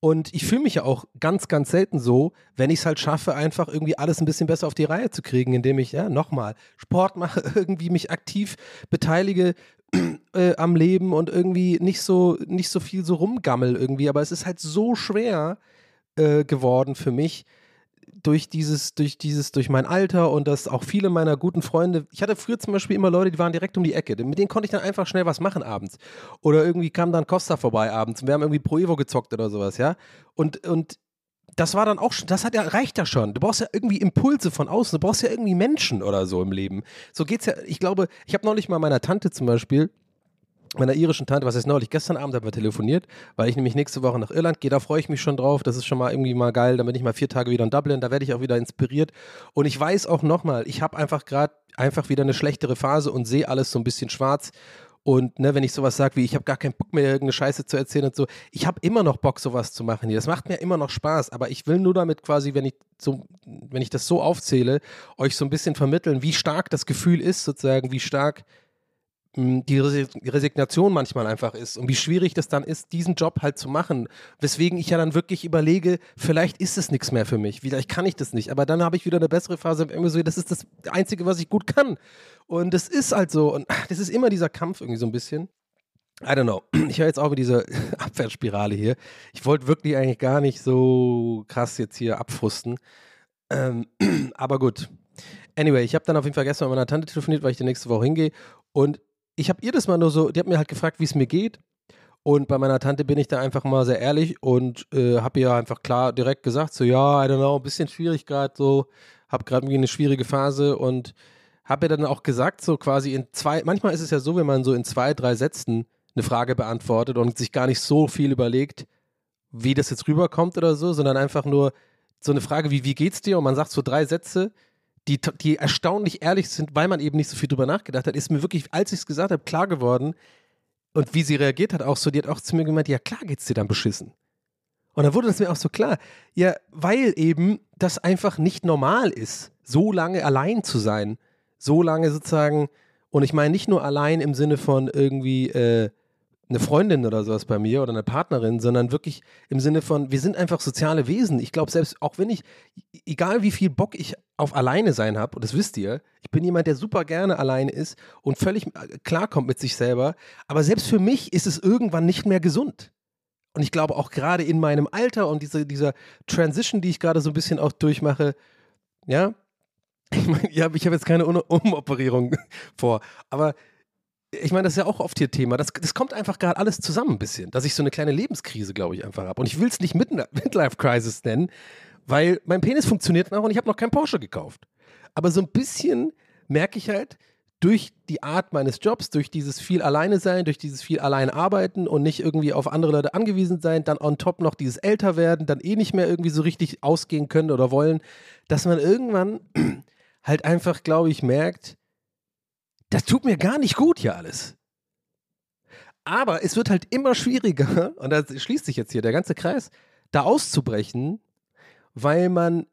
Und ich fühle mich ja auch ganz, ganz selten so, wenn ich es halt schaffe, einfach irgendwie alles ein bisschen besser auf die Reihe zu kriegen, indem ich, ja, nochmal Sport mache, irgendwie mich aktiv beteilige äh, am Leben und irgendwie nicht so, nicht so viel so rumgammel irgendwie. Aber es ist halt so schwer äh, geworden für mich, durch dieses, durch dieses, durch mein Alter und dass auch viele meiner guten Freunde, ich hatte früher zum Beispiel immer Leute, die waren direkt um die Ecke, mit denen konnte ich dann einfach schnell was machen abends. Oder irgendwie kam dann Costa vorbei abends und wir haben irgendwie Pro Evo gezockt oder sowas, ja. Und, und das war dann auch schon, das hat ja, reicht ja schon. Du brauchst ja irgendwie Impulse von außen, du brauchst ja irgendwie Menschen oder so im Leben. So geht's ja, ich glaube, ich habe neulich mal meiner Tante zum Beispiel, meiner irischen Tante, was ist neulich, gestern Abend haben wir telefoniert, weil ich nämlich nächste Woche nach Irland gehe, da freue ich mich schon drauf, das ist schon mal irgendwie mal geil, dann bin ich mal vier Tage wieder in Dublin, da werde ich auch wieder inspiriert. Und ich weiß auch nochmal, ich habe einfach gerade einfach wieder eine schlechtere Phase und sehe alles so ein bisschen schwarz. Und ne, wenn ich sowas sage wie, ich habe gar keinen Bock mehr, irgendeine Scheiße zu erzählen und so, ich habe immer noch Bock, sowas zu machen hier. Das macht mir immer noch Spaß, aber ich will nur damit quasi, wenn ich so, wenn ich das so aufzähle, euch so ein bisschen vermitteln, wie stark das Gefühl ist, sozusagen, wie stark die Resi- Resignation manchmal einfach ist und wie schwierig das dann ist, diesen Job halt zu machen. Weswegen ich ja dann wirklich überlege, vielleicht ist es nichts mehr für mich, vielleicht kann ich das nicht, aber dann habe ich wieder eine bessere Phase irgendwie so, das ist das Einzige, was ich gut kann. Und das ist halt so und das ist immer dieser Kampf irgendwie so ein bisschen. I don't know. Ich höre jetzt auch über diese Abwärtsspirale hier. Ich wollte wirklich eigentlich gar nicht so krass jetzt hier abfrusten. Ähm, aber gut. Anyway, ich habe dann auf jeden Fall gestern mit meiner Tante telefoniert, weil ich die nächste Woche hingehe. Und ich habe ihr das mal nur so, die hat mir halt gefragt, wie es mir geht. Und bei meiner Tante bin ich da einfach mal sehr ehrlich und äh, habe ihr einfach klar direkt gesagt, so ja, I don't know, ein bisschen schwierig gerade so, habe gerade irgendwie eine schwierige Phase und habe ihr dann auch gesagt, so quasi in zwei, manchmal ist es ja so, wenn man so in zwei, drei Sätzen eine Frage beantwortet und sich gar nicht so viel überlegt, wie das jetzt rüberkommt oder so, sondern einfach nur so eine Frage wie, wie geht's dir? Und man sagt so drei Sätze, die, die erstaunlich ehrlich sind, weil man eben nicht so viel drüber nachgedacht hat, ist mir wirklich, als ich es gesagt habe, klar geworden. Und wie sie reagiert hat, auch so, die hat auch zu mir gemeint, ja klar geht's dir dann beschissen. Und dann wurde das mir auch so klar, ja, weil eben das einfach nicht normal ist, so lange allein zu sein, so lange sozusagen, und ich meine nicht nur allein im Sinne von irgendwie äh, eine Freundin oder sowas bei mir oder eine Partnerin, sondern wirklich im Sinne von, wir sind einfach soziale Wesen. Ich glaube, selbst auch wenn ich, egal wie viel Bock ich auf alleine sein habe, und das wisst ihr, ich bin jemand, der super gerne alleine ist und völlig äh, klarkommt mit sich selber, aber selbst für mich ist es irgendwann nicht mehr gesund. Und ich glaube auch gerade in meinem Alter und diese, dieser Transition, die ich gerade so ein bisschen auch durchmache, ja, ich meine, ich habe jetzt keine Um- Umoperierung vor, aber ich meine, das ist ja auch oft hier Thema. Das, das kommt einfach gerade alles zusammen ein bisschen, dass ich so eine kleine Lebenskrise, glaube ich, einfach habe. Und ich will es nicht Midna- Midlife Crisis nennen, weil mein Penis funktioniert noch und ich habe noch keinen Porsche gekauft. Aber so ein bisschen merke ich halt durch die Art meines Jobs, durch dieses viel alleine sein, durch dieses viel allein arbeiten und nicht irgendwie auf andere Leute angewiesen sein, dann on top noch dieses älter werden, dann eh nicht mehr irgendwie so richtig ausgehen können oder wollen, dass man irgendwann halt einfach, glaube ich, merkt, das tut mir gar nicht gut hier alles. Aber es wird halt immer schwieriger, und da schließt sich jetzt hier der ganze Kreis, da auszubrechen, weil man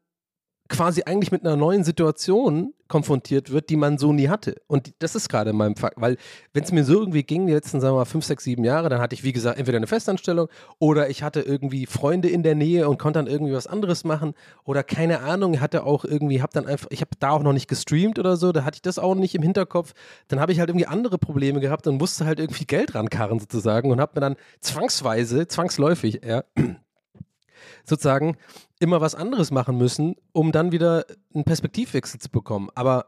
quasi eigentlich mit einer neuen Situation konfrontiert wird, die man so nie hatte. Und das ist gerade in meinem Fall, weil wenn es mir so irgendwie ging, die letzten, sagen wir mal, fünf, sechs, sieben Jahre, dann hatte ich, wie gesagt, entweder eine Festanstellung oder ich hatte irgendwie Freunde in der Nähe und konnte dann irgendwie was anderes machen oder keine Ahnung, hatte auch irgendwie, habe dann einfach, ich habe da auch noch nicht gestreamt oder so, da hatte ich das auch nicht im Hinterkopf. Dann habe ich halt irgendwie andere Probleme gehabt und musste halt irgendwie Geld rankarren sozusagen und habe mir dann zwangsweise, zwangsläufig, ja, sozusagen immer was anderes machen müssen, um dann wieder einen Perspektivwechsel zu bekommen. Aber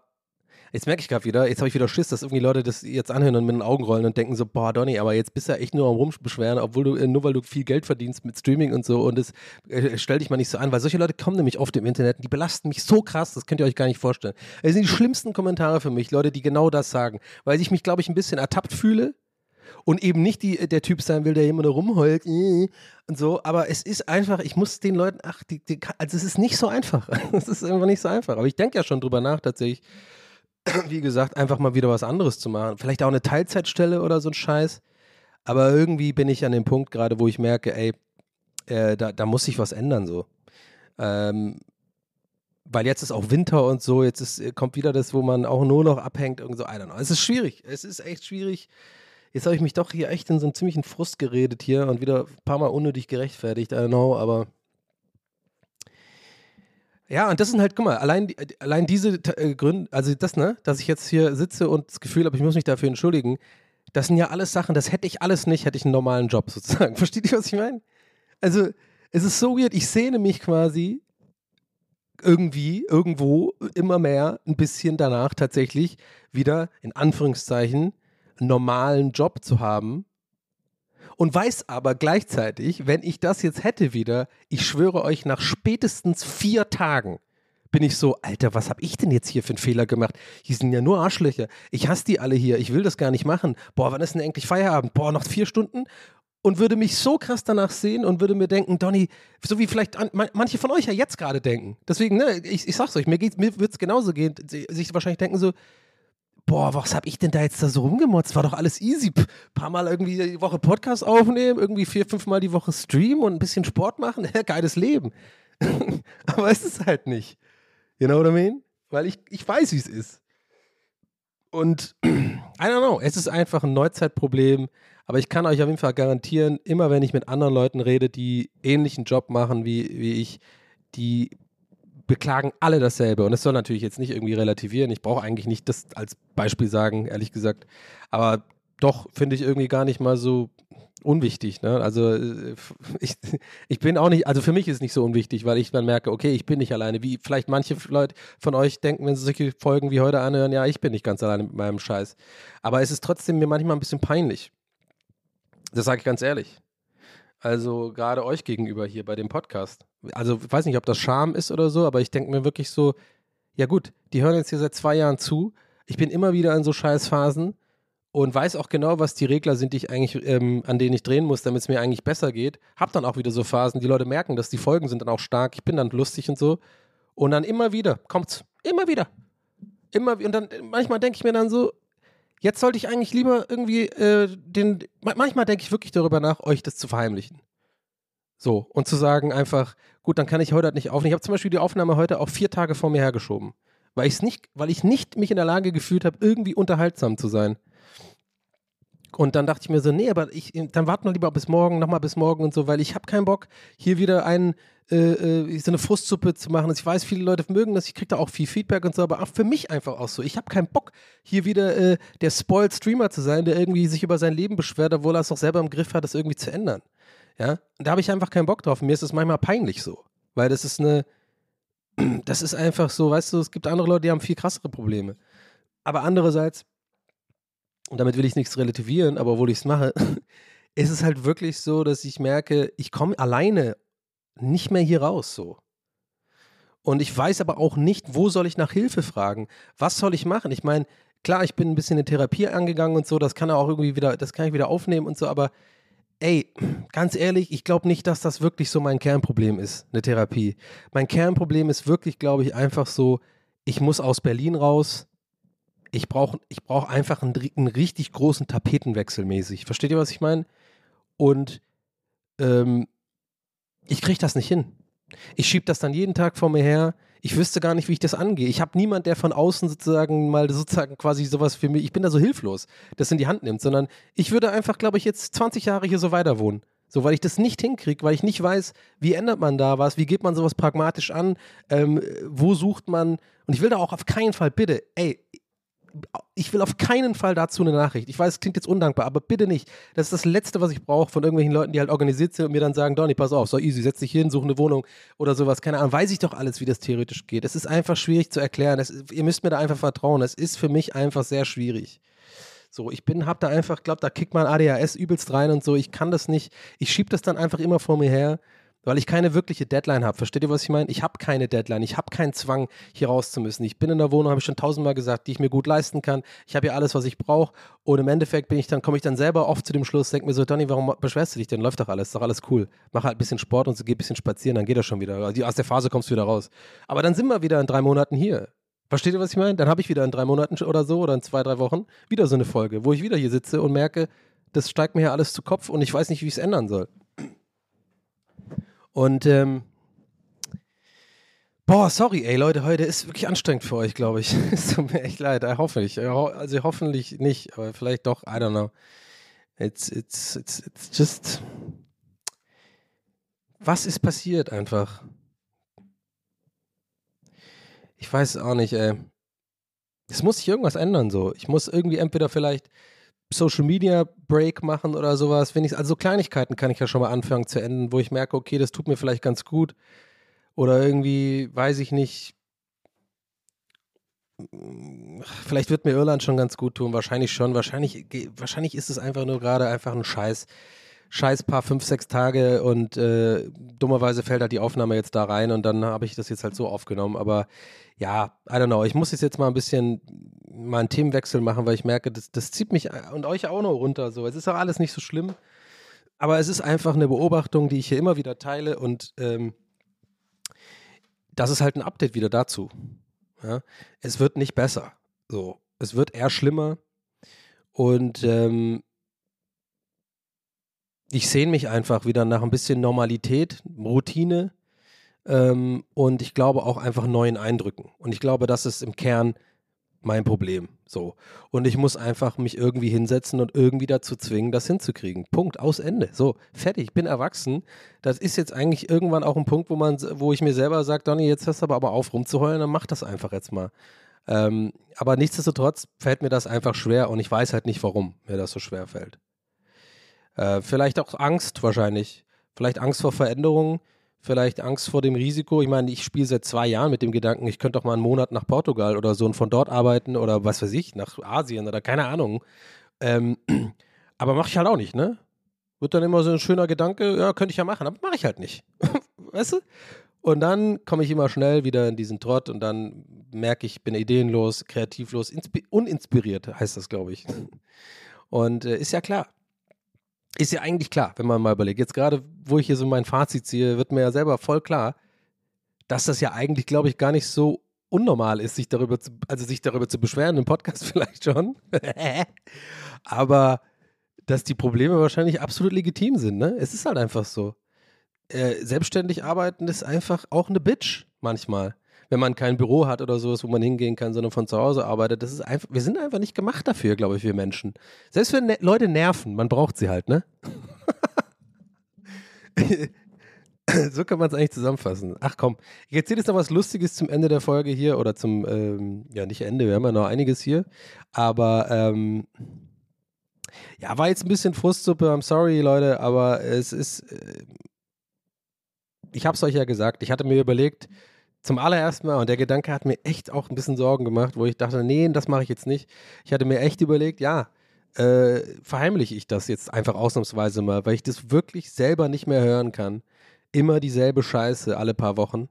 jetzt merke ich gerade wieder, jetzt habe ich wieder Schiss, dass irgendwie Leute das jetzt anhören und mit den Augen rollen und denken so, boah, Donny, aber jetzt bist du ja echt nur am Rumbeschweren, obwohl du, äh, nur weil du viel Geld verdienst mit Streaming und so und das äh, stell dich mal nicht so an, weil solche Leute kommen nämlich oft im Internet und die belasten mich so krass, das könnt ihr euch gar nicht vorstellen. Es sind die schlimmsten Kommentare für mich, Leute, die genau das sagen, weil ich mich, glaube ich, ein bisschen ertappt fühle Und eben nicht die, der Typ sein will, der nur rumheult äh, und so. Aber es ist einfach, ich muss den Leuten, ach, die, die, also es ist nicht so einfach. Es ist einfach nicht so einfach. Aber ich denke ja schon drüber nach, tatsächlich, wie gesagt, einfach mal wieder was anderes zu machen. Vielleicht auch eine Teilzeitstelle oder so ein Scheiß. Aber irgendwie bin ich an dem Punkt gerade, wo ich merke, ey, äh, da, da muss sich was ändern so. Ähm, weil jetzt ist auch Winter und so, jetzt ist, kommt wieder das, wo man auch nur noch abhängt und so, I don't know. Es ist schwierig, es ist echt schwierig. Jetzt habe ich mich doch hier echt in so einen ziemlichen Frust geredet hier und wieder ein paar Mal unnötig gerechtfertigt, I don't know, aber ja, und das sind halt, guck mal, allein, allein diese äh, Gründe, also das, ne, dass ich jetzt hier sitze und das Gefühl habe, ich muss mich dafür entschuldigen, das sind ja alles Sachen, das hätte ich alles nicht, hätte ich einen normalen Job sozusagen. Versteht ihr, was ich meine? Also, es ist so weird, ich sehne mich quasi irgendwie, irgendwo, immer mehr ein bisschen danach tatsächlich wieder, in Anführungszeichen, normalen Job zu haben. Und weiß aber gleichzeitig, wenn ich das jetzt hätte wieder, ich schwöre euch, nach spätestens vier Tagen bin ich so, Alter, was habe ich denn jetzt hier für einen Fehler gemacht? Hier sind ja nur Arschlöcher. Ich hasse die alle hier. Ich will das gar nicht machen. Boah, wann ist denn endlich Feierabend? Boah, noch vier Stunden? und würde mich so krass danach sehen und würde mir denken, Donny, so wie vielleicht an, manche von euch ja jetzt gerade denken. Deswegen, ne, ich, ich sag's euch, mir, mir wird es genauso gehen, sich wahrscheinlich denken so, boah, was hab ich denn da jetzt da so rumgemotzt? War doch alles easy. P paar Mal irgendwie die Woche Podcast aufnehmen, irgendwie vier, fünf Mal die Woche streamen und ein bisschen Sport machen. Geiles Leben. Aber es ist halt nicht. You know what I mean? Weil ich, ich weiß, wie es ist. Und I don't know, es ist einfach ein Neuzeitproblem. Aber ich kann euch auf jeden Fall garantieren, immer wenn ich mit anderen Leuten rede, die ähnlichen Job machen wie, wie ich, die beklagen alle dasselbe. Und es soll natürlich jetzt nicht irgendwie relativieren. Ich brauche eigentlich nicht das als Beispiel sagen, ehrlich gesagt. Aber doch finde ich irgendwie gar nicht mal so unwichtig. Ne? Also äh, ich, ich bin auch nicht, also für mich ist es nicht so unwichtig, weil ich dann merke, okay, ich bin nicht alleine. Wie vielleicht manche Leute von euch denken, wenn sie solche Folgen wie heute anhören, ja, ich bin nicht ganz alleine mit meinem Scheiß. Aber es ist trotzdem mir manchmal ein bisschen peinlich. Das sage ich ganz ehrlich. Also gerade euch gegenüber hier bei dem Podcast. Also ich weiß nicht, ob das Scham ist oder so, aber ich denke mir wirklich so, ja gut, die hören jetzt hier seit zwei Jahren zu. Ich bin immer wieder in so Scheißphasen und weiß auch genau, was die Regler sind, die ich eigentlich, ähm, an denen ich drehen muss, damit es mir eigentlich besser geht. Hab dann auch wieder so Phasen, die Leute merken, dass die Folgen sind dann auch stark. Ich bin dann lustig und so. Und dann immer wieder kommt's. Immer wieder. Immer und dann manchmal denke ich mir dann so, Jetzt sollte ich eigentlich lieber irgendwie äh, den. Manchmal denke ich wirklich darüber nach, euch das zu verheimlichen. So, und zu sagen einfach, gut, dann kann ich heute halt nicht aufnehmen. Ich habe zum Beispiel die Aufnahme heute auch vier Tage vor mir hergeschoben. Weil, ich's nicht, weil ich nicht mich in der Lage gefühlt habe, irgendwie unterhaltsam zu sein. Und dann dachte ich mir so, nee, aber ich, dann warten wir lieber bis morgen, nochmal bis morgen und so, weil ich habe keinen Bock, hier wieder einen, äh, äh, so eine Frustsuppe zu machen. Also ich weiß, viele Leute mögen das, ich kriege da auch viel Feedback und so, aber für mich einfach auch so. Ich habe keinen Bock, hier wieder äh, der Spoiled Streamer zu sein, der irgendwie sich über sein Leben beschwert, obwohl er es auch selber im Griff hat, das irgendwie zu ändern. Ja, da habe ich einfach keinen Bock drauf. Mir ist es manchmal peinlich so, weil das ist eine, das ist einfach so, weißt du, es gibt andere Leute, die haben viel krassere Probleme. Aber andererseits, und damit will ich nichts relativieren, aber obwohl ich es mache, ist es halt wirklich so, dass ich merke, ich komme alleine nicht mehr hier raus so. Und ich weiß aber auch nicht, wo soll ich nach Hilfe fragen? Was soll ich machen? Ich meine, klar, ich bin ein bisschen in Therapie angegangen und so, das kann auch irgendwie wieder, das kann ich wieder aufnehmen und so, aber ey, ganz ehrlich, ich glaube nicht, dass das wirklich so mein Kernproblem ist, eine Therapie. Mein Kernproblem ist wirklich, glaube ich, einfach so, ich muss aus Berlin raus, ich brauche ich brauch einfach einen, einen, richtig großen Tapetenwechsel mäßig. Versteht ihr, was ich meine? Und ähm, ich kriege das nicht hin. Ich schiebe das dann jeden Tag vor mir her. Ich wüsste gar nicht, wie ich das angehe. Ich habe niemand, der von außen sozusagen mal sozusagen quasi sowas für mich, ich bin da so hilflos, das in die Hand nimmt, sondern ich würde einfach, glaube ich, jetzt 20 Jahre hier so weiter wohnen. So, weil ich das nicht hinkriege, weil ich nicht weiß, wie ändert man da was, wie geht man sowas pragmatisch an, ähm, wo sucht man. Und ich will da auch auf keinen Fall, bitte, ey, ich will auf keinen Fall dazu eine Nachricht. Ich weiß, es klingt jetzt undankbar, aber bitte nicht. Das ist das Letzte, was ich brauche von irgendwelchen Leuten, die halt organisiert sind und mir dann sagen, Donny, pass auf, so easy, setz dich hin, such eine Wohnung oder sowas. Keine Ahnung, weiß ich doch alles, wie das theoretisch geht. Es ist einfach schwierig zu erklären. Es, ihr müsst mir da einfach vertrauen. Es ist für mich einfach sehr schwierig. So, ich bin, hab da einfach, glaub, da kickt mein ADHS übelst rein und so. Ich kann das nicht. Ich schieb das dann einfach immer vor mir her weil ich keine wirkliche Deadline habe. Versteht ihr, was ich meine? Ich habe keine Deadline, ich habe keinen Zwang, hier raus zu müssen. Ich bin in der Wohnung, habe ich schon tausendmal gesagt, die ich mir gut leisten kann. Ich habe hier alles, was ich brauche. Und im Endeffekt bin ich dann, komme ich dann selber oft zu dem Schluss, denke mir so, Donny, warum beschwerst du dich denn? Läuft doch alles, ist doch alles cool. Mach halt ein bisschen Sport und so, geh ein bisschen spazieren, dann geht das schon wieder. Also aus der Phase kommst du wieder raus. Aber dann sind wir wieder in drei Monaten hier. Versteht ihr, was ich meine? Dann habe ich wieder in drei Monaten oder so oder in zwei, drei Wochen wieder so eine Folge, wo ich wieder hier sitze und merke, das steigt mir hier alles zu Kopf und ich weiß nicht, wie ich es ändern soll. Und ähm, boah, sorry, ey Leute, heute ist wirklich anstrengend für euch, glaube ich. es tut mir echt leid, hoffentlich. Also hoffentlich nicht, aber vielleicht doch, I don't know. It's, it's, it's, it's just. Was ist passiert einfach? Ich weiß es auch nicht, ey. Es muss sich irgendwas ändern, so. Ich muss irgendwie entweder vielleicht Social Media Break machen oder sowas. Ich, also so Kleinigkeiten kann ich ja schon mal anfangen zu enden, wo ich merke, okay, das tut mir vielleicht ganz gut. Oder irgendwie, weiß ich nicht, vielleicht wird mir Irland schon ganz gut tun, wahrscheinlich schon. Wahrscheinlich, wahrscheinlich ist es einfach nur gerade einfach ein Scheiß. Scheiß paar fünf, sechs Tage und äh, dummerweise fällt halt die Aufnahme jetzt da rein und dann habe ich das jetzt halt so aufgenommen. Aber ja, I don't know. Ich muss jetzt mal ein bisschen mal einen Themenwechsel machen, weil ich merke, das, das zieht mich und euch auch noch runter. So, es ist auch alles nicht so schlimm. Aber es ist einfach eine Beobachtung, die ich hier immer wieder teile und ähm, das ist halt ein Update wieder dazu. Ja? Es wird nicht besser. So, es wird eher schlimmer. Und ähm, ich sehne mich einfach wieder nach ein bisschen Normalität, Routine ähm, und ich glaube auch einfach neuen Eindrücken. Und ich glaube, das ist im Kern mein Problem. So. Und ich muss einfach mich irgendwie hinsetzen und irgendwie dazu zwingen, das hinzukriegen. Punkt, aus Ende. So, fertig, ich bin erwachsen. Das ist jetzt eigentlich irgendwann auch ein Punkt, wo man, wo ich mir selber sage, Donny, jetzt hörst du aber, aber auf rumzuheulen, dann mach das einfach jetzt mal. Ähm, aber nichtsdestotrotz fällt mir das einfach schwer und ich weiß halt nicht, warum mir das so schwer fällt. Äh, vielleicht auch Angst wahrscheinlich. Vielleicht Angst vor Veränderungen, vielleicht Angst vor dem Risiko. Ich meine, ich spiele seit zwei Jahren mit dem Gedanken, ich könnte doch mal einen Monat nach Portugal oder so und von dort arbeiten oder was weiß ich, nach Asien oder keine Ahnung. Ähm, aber mache ich halt auch nicht, ne? Wird dann immer so ein schöner Gedanke, ja, könnte ich ja machen, aber mache ich halt nicht. weißt du? Und dann komme ich immer schnell wieder in diesen Trott und dann merke ich, bin ideenlos, kreativlos, uninspiriert, heißt das, glaube ich. Und äh, ist ja klar, ist ja eigentlich klar, wenn man mal überlegt. Jetzt gerade, wo ich hier so mein Fazit ziehe, wird mir ja selber voll klar, dass das ja eigentlich, glaube ich, gar nicht so unnormal ist, sich darüber zu, also sich darüber zu beschweren, im Podcast vielleicht schon. Aber dass die Probleme wahrscheinlich absolut legitim sind, ne? Es ist halt einfach so. Äh, selbstständig arbeiten ist einfach auch eine Bitch manchmal wenn man kein Büro hat oder sowas, wo man hingehen kann, sondern von zu Hause arbeitet. Das ist einfach, wir sind einfach nicht gemacht dafür, glaube ich, wir Menschen. Selbst wenn ne Leute nerven, man braucht sie halt, ne? so kann man es eigentlich zusammenfassen. Ach komm, ich erzähle jetzt noch was Lustiges zum Ende der Folge hier oder zum, ähm, ja nicht Ende, wir haben ja noch einiges hier, aber ähm, ja, war jetzt ein bisschen Frustsuppe, I'm sorry, Leute, aber es ist, äh, ich habe es euch ja gesagt, ich hatte mir überlegt, zum allerersten Mal. Und der Gedanke hat mir echt auch ein bisschen Sorgen gemacht, wo ich dachte, nee, das mache ich jetzt nicht. Ich hatte mir echt überlegt, ja, äh, verheimliche ich das jetzt einfach ausnahmsweise mal, weil ich das wirklich selber nicht mehr hören kann. Immer dieselbe Scheiße alle paar Wochen.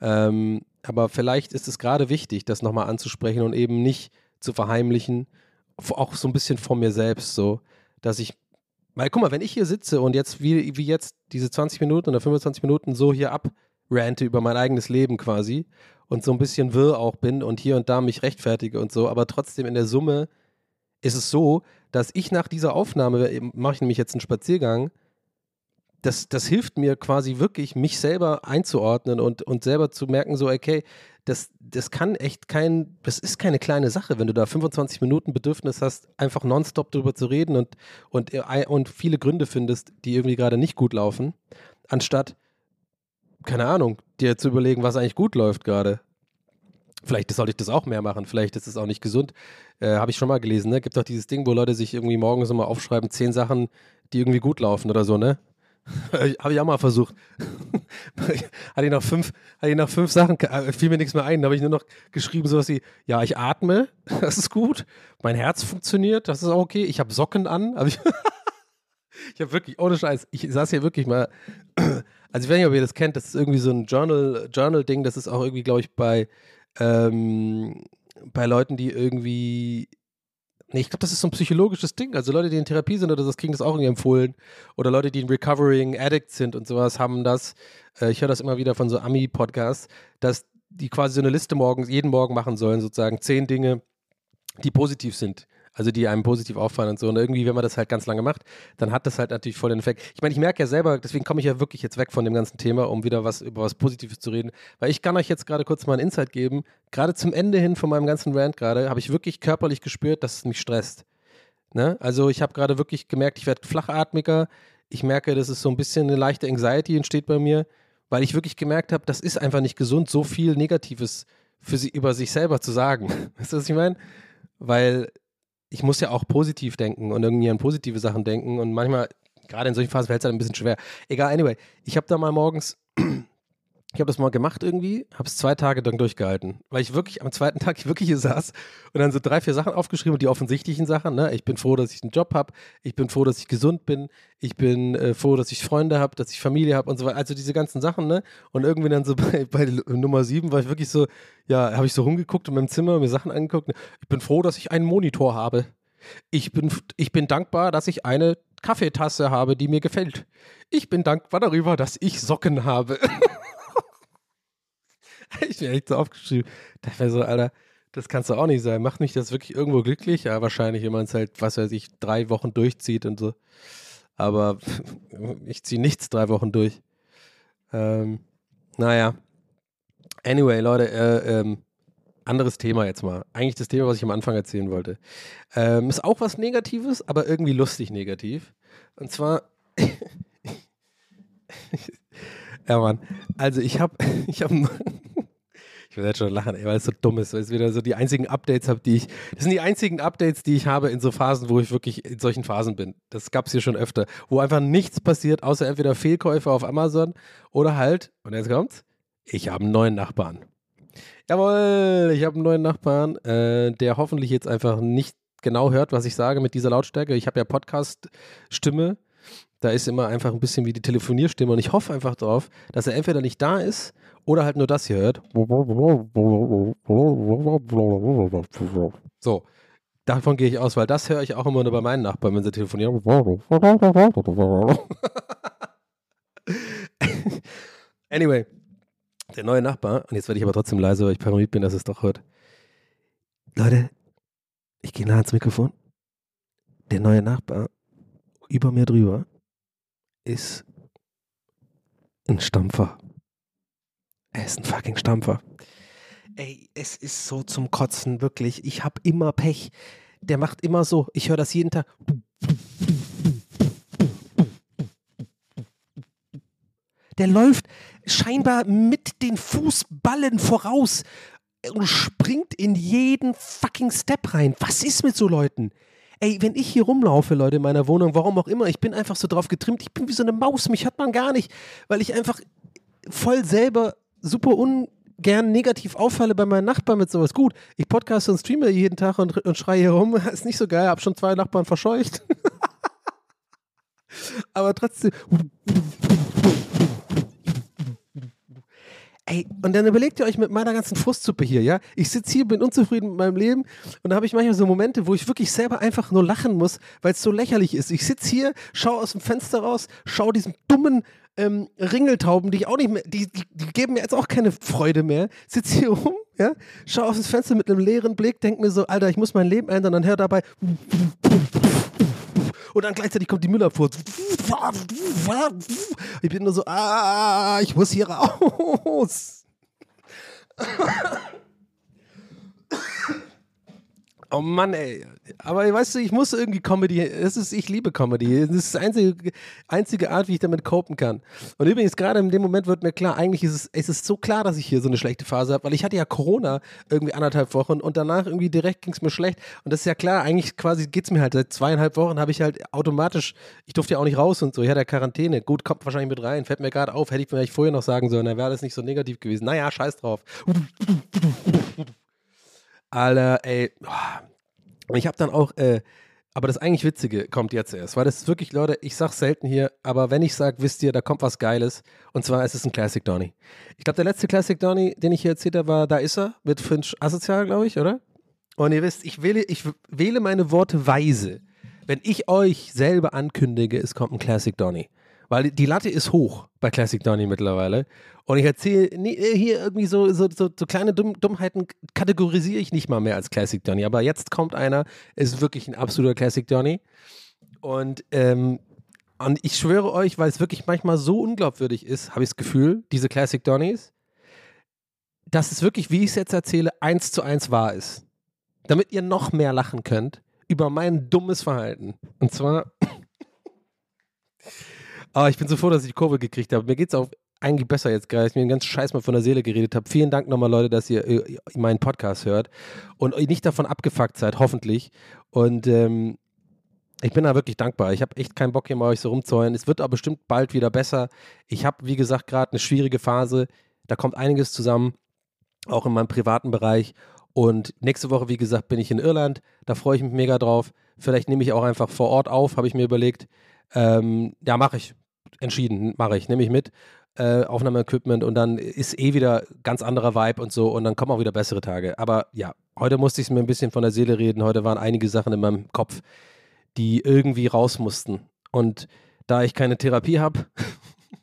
Ähm, aber vielleicht ist es gerade wichtig, das nochmal anzusprechen und eben nicht zu verheimlichen, auch so ein bisschen von mir selbst, so, dass ich, weil guck mal, wenn ich hier sitze und jetzt wie, wie jetzt diese 20 Minuten oder 25 Minuten so hier ab rante über mein eigenes Leben quasi und so ein bisschen wirr auch bin und hier und da mich rechtfertige und so, aber trotzdem in der Summe ist es so, dass ich nach dieser Aufnahme, mache ich nämlich jetzt einen Spaziergang, das, das hilft mir quasi wirklich, mich selber einzuordnen und, und selber zu merken, so, okay, das, das kann echt kein, das ist keine kleine Sache, wenn du da 25 Minuten Bedürfnis hast, einfach nonstop drüber zu reden und, und, und viele Gründe findest, die irgendwie gerade nicht gut laufen, anstatt keine Ahnung, dir zu überlegen, was eigentlich gut läuft gerade. Vielleicht sollte ich das auch mehr machen, vielleicht ist es auch nicht gesund. Äh, Habe ich schon mal gelesen, ne? Gibt doch dieses Ding, wo Leute sich irgendwie morgens immer aufschreiben, zehn Sachen, die irgendwie gut laufen oder so, ne? Habe ich auch mal versucht. hatte ich noch fünf, hatte ich noch fünf Sachen, äh, fiel mir nichts mehr ein. Da habe ich nur noch geschrieben, sowas wie, ja, ich atme, das ist gut. Mein Herz funktioniert, das ist auch okay. Ich habe Socken an. Ich Ich habe wirklich, ohne Scheiß, ich saß hier wirklich mal, also ich weiß nicht, ob ihr das kennt, das ist irgendwie so ein Journal, Journal-Ding, das ist auch irgendwie, glaube ich, bei, ähm, bei Leuten, die irgendwie, nee, ich glaube, das ist so ein psychologisches Ding, also Leute, die in Therapie sind oder das kriegen das auch irgendwie empfohlen oder Leute, die in Recovering Addicts sind und sowas, haben das, äh, ich höre das immer wieder von so Ami-Podcasts, dass die quasi so eine Liste morgens, jeden Morgen machen sollen, sozusagen zehn Dinge, die positiv sind. Also die einem positiv auffallen und so. Und irgendwie, wenn man das halt ganz lange macht, dann hat das halt natürlich voll den Effekt. Ich meine, ich merke ja selber, deswegen komme ich ja wirklich jetzt weg von dem ganzen Thema, um wieder was über was Positives zu reden. Weil ich kann euch jetzt gerade kurz mal ein Insight geben. Gerade zum Ende hin von meinem ganzen Rant gerade habe ich wirklich körperlich gespürt, dass es mich stresst. Ne? Also ich habe gerade wirklich gemerkt, ich werde flachatmiger. Ich merke, dass es so ein bisschen eine leichte Anxiety entsteht bei mir, weil ich wirklich gemerkt habe, das ist einfach nicht gesund, so viel Negatives für sie über sich selber zu sagen. Weißt du, was ich meine? Weil ich muss ja auch positiv denken und irgendwie an positive Sachen denken und manchmal, gerade in solchen Phasen, fällt es halt ein bisschen schwer. Egal, anyway, ich habe da mal morgens, ich habe das mal gemacht irgendwie, habe es zwei Tage dann durchgehalten, weil ich wirklich am zweiten Tag wirklich hier saß und dann so drei, vier Sachen aufgeschrieben, die offensichtlichen Sachen. Ne? Ich bin froh, dass ich einen Job habe, ich bin froh, dass ich gesund bin, ich bin äh, froh, dass ich Freunde habe, dass ich Familie habe und so weiter. Also diese ganzen Sachen, ne? Und irgendwie dann so bei, bei Nummer sieben war ich wirklich so, ja, habe ich so rumgeguckt in meinem Zimmer, mir Sachen angeguckt. Ne? Ich bin froh, dass ich einen Monitor habe. Ich bin, ich bin dankbar, dass ich eine Kaffeetasse habe, die mir gefällt. Ich bin dankbar darüber, dass ich Socken habe. ich bin echt so aufgeschrieben. Da wäre so, Alter, das kannst du auch nicht sein. Macht mich das wirklich irgendwo glücklich? Ja, wahrscheinlich, wenn man es halt, was weiß ich, drei Wochen durchzieht und so. Aber ich ziehe nichts drei Wochen durch. Ähm, naja. Anyway, Leute, äh, ähm, anderes Thema jetzt mal. Eigentlich das Thema, was ich am Anfang erzählen wollte. Ähm, ist auch was Negatives, aber irgendwie lustig negativ. Und zwar. ja, Mann. Also, ich habe. Ich habe. Ich jetzt schon lachen, ey, weil es so dumm ist, weil es wieder so die einzigen Updates habe, die ich. Das sind die einzigen Updates, die ich habe in so Phasen, wo ich wirklich in solchen Phasen bin. Das gab es hier schon öfter, wo einfach nichts passiert, außer entweder Fehlkäufe auf Amazon oder halt, und jetzt kommt's, ich habe einen neuen Nachbarn. Jawohl, ich habe einen neuen Nachbarn, äh, der hoffentlich jetzt einfach nicht genau hört, was ich sage mit dieser Lautstärke. Ich habe ja Podcast-Stimme. Da ist immer einfach ein bisschen wie die Telefonierstimme und ich hoffe einfach darauf, dass er entweder nicht da ist oder halt nur das hier hört. So, davon gehe ich aus, weil das höre ich auch immer nur bei meinen Nachbarn, wenn sie telefonieren. anyway, der neue Nachbar, und jetzt werde ich aber trotzdem leise, weil ich paranoid bin, dass es doch hört. Leute, ich gehe nah ans Mikrofon. Der neue Nachbar über mir drüber ist ein Stampfer. Er ist ein fucking Stampfer. Ey, es ist so zum Kotzen, wirklich. Ich habe immer Pech. Der macht immer so. Ich höre das jeden Tag. Der läuft scheinbar mit den Fußballen voraus und springt in jeden fucking Step rein. Was ist mit so Leuten? Ey, wenn ich hier rumlaufe, Leute, in meiner Wohnung, warum auch immer, ich bin einfach so drauf getrimmt, ich bin wie so eine Maus, mich hat man gar nicht, weil ich einfach voll selber super ungern negativ auffalle bei meinen Nachbarn mit sowas. Gut, ich podcaste und streame jeden Tag und, und schreie hier rum, ist nicht so geil, hab schon zwei Nachbarn verscheucht. Aber trotzdem. Ey, und dann überlegt ihr euch mit meiner ganzen Frustsuppe hier, ja? Ich sitze hier, bin unzufrieden mit meinem Leben und da habe ich manchmal so Momente, wo ich wirklich selber einfach nur lachen muss, weil es so lächerlich ist. Ich sitze hier, schaue aus dem Fenster raus, schaue diesen dummen ähm, Ringeltauben, die ich auch nicht mehr, die, die, geben mir jetzt auch keine Freude mehr. Sitze hier rum, ja, schaue aus dem Fenster mit einem leeren Blick, denke mir so, Alter, ich muss mein Leben ändern, dann hör dabei und dann gleichzeitig kommt die Müllabfuhr. Ich bin nur so, ah, ich muss hier raus. Oh Mann, ey. Aber weißt du, ich muss irgendwie Comedy, es ist, ich liebe Comedy. Das ist die einzige, einzige Art, wie ich damit copen kann. Und übrigens, gerade in dem Moment wird mir klar, eigentlich ist es, es ist so klar, dass ich hier so eine schlechte Phase habe, weil ich hatte ja Corona irgendwie anderthalb Wochen und danach irgendwie direkt ging es mir schlecht. Und das ist ja klar, eigentlich quasi geht es mir halt seit zweieinhalb Wochen, habe ich halt automatisch, ich durfte ja auch nicht raus und so, ja Quarantäne. Gut, kommt wahrscheinlich mit rein, fällt mir gerade auf, hätte ich vielleicht vorher noch sagen sollen, dann wäre das nicht so negativ gewesen. Naja, scheiß drauf. Alter, ey. Ich habe dann auch, äh, Aber das eigentlich Witzige kommt jetzt erst, weil das ist wirklich, Leute, ich sag's selten hier, aber wenn ich sag, wisst ihr, da kommt was Geiles. Und zwar ist es ein Classic Donny. Ich glaube, der letzte Classic Donny, den ich hier erzählt habe, war Da ist er mit Finch Asozial, glaube ich, oder? Und ihr wisst, ich wähle, ich wähle meine Worte weise. Wenn ich euch selber ankündige, es kommt ein Classic Donny. Weil die Latte ist hoch bei Classic Donny mittlerweile. Und ich erzähle nee, hier irgendwie so, so, so, so kleine Dumm, Dummheiten, kategorisiere ich nicht mal mehr als Classic Donny. Aber jetzt kommt einer, ist wirklich ein absoluter Classic Donny. Und, ähm, und ich schwöre euch, weil es wirklich manchmal so unglaubwürdig ist, habe ich das Gefühl, diese Classic Donnies, dass es wirklich, wie ich es jetzt erzähle, eins zu eins wahr ist. Damit ihr noch mehr lachen könnt über mein dummes Verhalten. Und zwar aber ich bin so froh, dass ich die Kurve gekriegt habe. Mir geht es auch eigentlich besser jetzt gerade, dass ich mir den ganzen Scheiß mal von der Seele geredet habe. Vielen Dank nochmal, Leute, dass ihr äh, meinen Podcast hört und nicht davon abgefuckt seid, hoffentlich. Und ähm, ich bin da wirklich dankbar. Ich habe echt keinen Bock, hier mal euch so rumzuheulen. Es wird aber bestimmt bald wieder besser. Ich habe, wie gesagt, gerade eine schwierige Phase. Da kommt einiges zusammen, auch in meinem privaten Bereich. Und nächste Woche, wie gesagt, bin ich in Irland. Da freue ich mich mega drauf. Vielleicht nehme ich auch einfach vor Ort auf, habe ich mir überlegt. Ähm, ja, mache ich entschieden, mache ich, nehme ich mit. Äh, Aufnahmeequipment und dann ist eh wieder ganz anderer Vibe und so und dann kommen auch wieder bessere Tage. Aber ja, heute musste ich es mir ein bisschen von der Seele reden. Heute waren einige Sachen in meinem Kopf, die irgendwie raus mussten. Und da ich keine Therapie habe,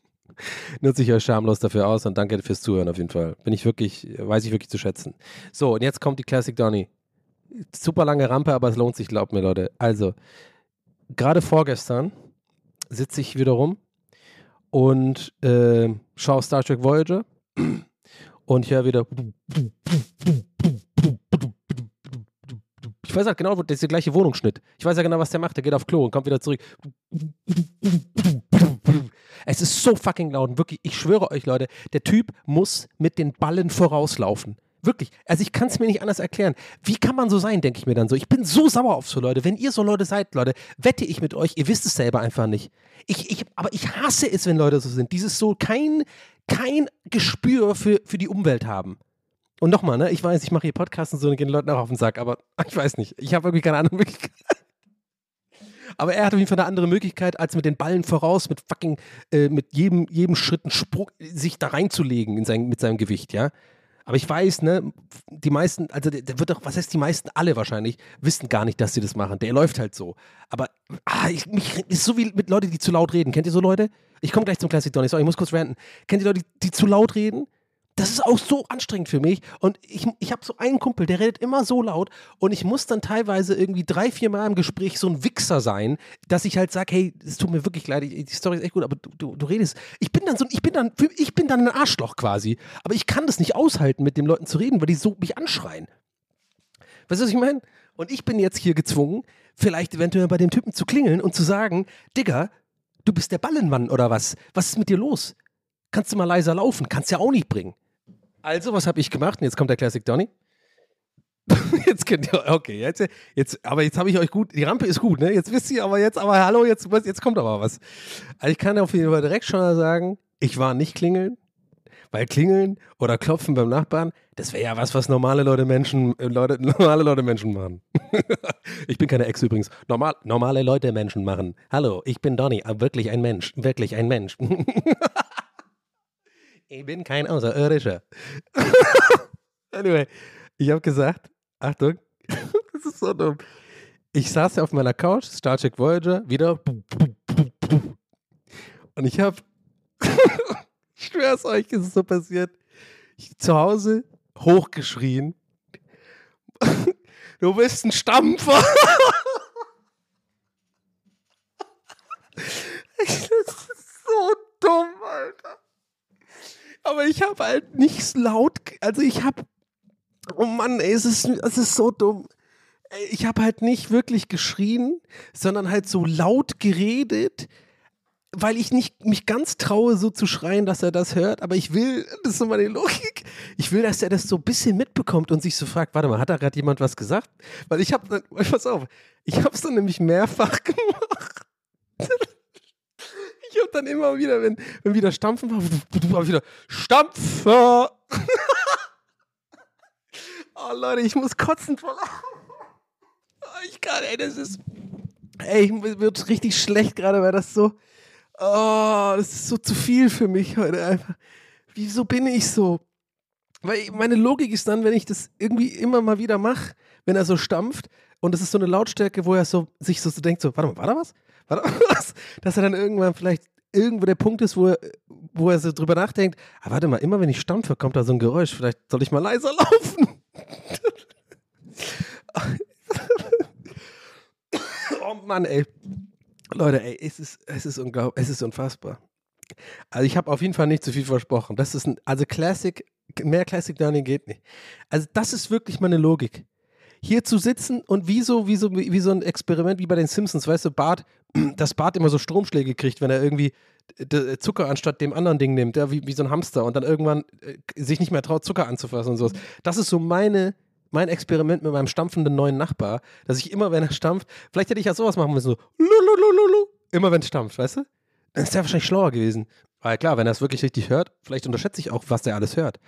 nutze ich euch schamlos dafür aus und danke fürs Zuhören auf jeden Fall. Bin ich wirklich, weiß ich wirklich zu schätzen. So, und jetzt kommt die Classic Donny. Super lange Rampe, aber es lohnt sich, glaubt mir, Leute. Also, gerade vorgestern sitze ich wieder rum und äh, schaue Star Trek Voyager und ich höre wieder. Ich weiß halt genau, das ist der gleiche Wohnungsschnitt. Ich weiß ja genau, was der macht. Der geht auf Klo und kommt wieder zurück. Es ist so fucking laut. Und wirklich, ich schwöre euch, Leute, der Typ muss mit den Ballen vorauslaufen. Wirklich. Also ich kann es mir nicht anders erklären. Wie kann man so sein, denke ich mir dann so. Ich bin so sauer auf so Leute. Wenn ihr so Leute seid, Leute, wette ich mit euch, ihr wisst es selber einfach nicht. Ich, ich, aber ich hasse es, wenn Leute so sind. Dieses so kein, kein Gespür für, für die Umwelt haben. Und nochmal, ne, ich weiß, ich mache hier Podcasts und so und gehen Leuten auch auf den Sack, aber ich weiß nicht. Ich habe wirklich keine andere Möglichkeit. Aber er hat auf jeden Fall eine andere Möglichkeit, als mit den Ballen voraus, mit fucking, äh, mit jedem, jedem Schritt einen Sprung, sich da reinzulegen in sein, mit seinem Gewicht, ja. Aber ich weiß, ne, die meisten, also der, der, wird doch, was heißt die meisten, alle wahrscheinlich, wissen gar nicht, dass sie das machen. Der läuft halt so. Aber ah, ich, mich ist so wie mit Leuten, die zu laut reden. Kennt ihr so Leute? Ich komme gleich zum Classic Donny, sorry, ich muss kurz ranten. Kennt ihr Leute, die, die zu laut reden? Das ist auch so anstrengend für mich. Und ich, ich habe so einen Kumpel, der redet immer so laut und ich muss dann teilweise irgendwie drei, vier Mal im Gespräch so ein Wichser sein, dass ich halt sage, hey, es tut mir wirklich leid, die Story ist echt gut, aber du, du, du, redest. Ich bin dann so, ich bin dann, ich bin dann ein Arschloch quasi. Aber ich kann das nicht aushalten, mit den Leuten zu reden, weil die so mich anschreien. Weißt du, was ich meine? Und ich bin jetzt hier gezwungen, vielleicht eventuell bei dem Typen zu klingeln und zu sagen, Digga, du bist der Ballenmann oder was? Was ist mit dir los? Kannst du mal leiser laufen? Kannst ja auch nicht bringen. Also, was habe ich gemacht? Und jetzt kommt der Classic Donny. jetzt könnt ihr, okay, jetzt, jetzt aber jetzt habe ich euch gut, die Rampe ist gut, ne? Jetzt wisst ihr, aber jetzt, aber hallo, jetzt, jetzt kommt aber was. Also ich kann auf jeden Fall direkt schon mal sagen, ich war nicht klingeln, weil klingeln oder klopfen beim Nachbarn, das wäre ja was, was normale Leute Menschen, äh, Leute, normale Leute Menschen machen. ich bin keine Ex übrigens. Normal, normale Leute Menschen machen. Hallo, ich bin Donny, wirklich ein Mensch, wirklich ein Mensch. Ich bin kein Außerirdischer. anyway, ich habe gesagt, Achtung, das ist so dumm. Ich saß auf meiner Couch, Star Trek Voyager, wieder. Und ich habe, ich schwör's euch, ist es so passiert, ich zu Hause hochgeschrien. Du bist ein Stampfer. das ist so dumm, Alter. Aber ich habe halt nicht laut, also ich habe, oh Mann, ey, es ist, es ist so dumm. Ich habe halt nicht wirklich geschrien, sondern halt so laut geredet, weil ich nicht mich ganz traue, so zu schreien, dass er das hört. Aber ich will, das ist so meine Logik, ich will, dass er das so ein bisschen mitbekommt und sich so fragt, warte mal, hat da gerade jemand was gesagt? Weil ich habe, pass auf, ich habe es dann nämlich mehrfach gemacht. Ich habe dann immer wieder, wenn, wenn wieder Stampfen war, war wieder Stampfer. oh Leute, ich muss kotzen vor Ich kann, ey, das ist. Ey, mir wird richtig schlecht gerade, weil das so. Oh, das ist so zu viel für mich heute einfach. Wieso bin ich so? Weil meine Logik ist dann, wenn ich das irgendwie immer mal wieder mache, wenn er so stampft und das ist so eine Lautstärke, wo er so sich so, so denkt, so, warte mal, war da was? War da was? Dass er dann irgendwann vielleicht irgendwo der Punkt ist, wo er, wo er so drüber nachdenkt, ah, warte mal, immer wenn ich stampfe, kommt da so ein Geräusch, vielleicht soll ich mal leiser laufen. oh Mann, ey. Leute, ey, es ist, es ist unglaublich, es ist unfassbar. Also ich habe auf jeden Fall nicht zu viel versprochen. Das ist ein, also Classic, mehr Classic Learning geht nicht. Also das ist wirklich meine Logik. Hier zu sitzen und wie so, wie so, wie so ein Experiment wie bei den Simpsons, weißt du, Bart, dass Bart immer so Stromschläge kriegt, wenn er irgendwie d- Zucker anstatt dem anderen Ding nimmt, ja, wie, wie so ein Hamster und dann irgendwann äh, sich nicht mehr traut, Zucker anzufassen und sowas. Das ist so meine, mein Experiment mit meinem stampfenden neuen Nachbar, dass ich immer, wenn er stampft, vielleicht hätte ich ja sowas machen müssen, so lululululu, immer wenn es stampft, weißt du? Dann ist der wahrscheinlich schlauer gewesen. Weil klar, wenn er es wirklich richtig hört, vielleicht unterschätze ich auch, was der alles hört.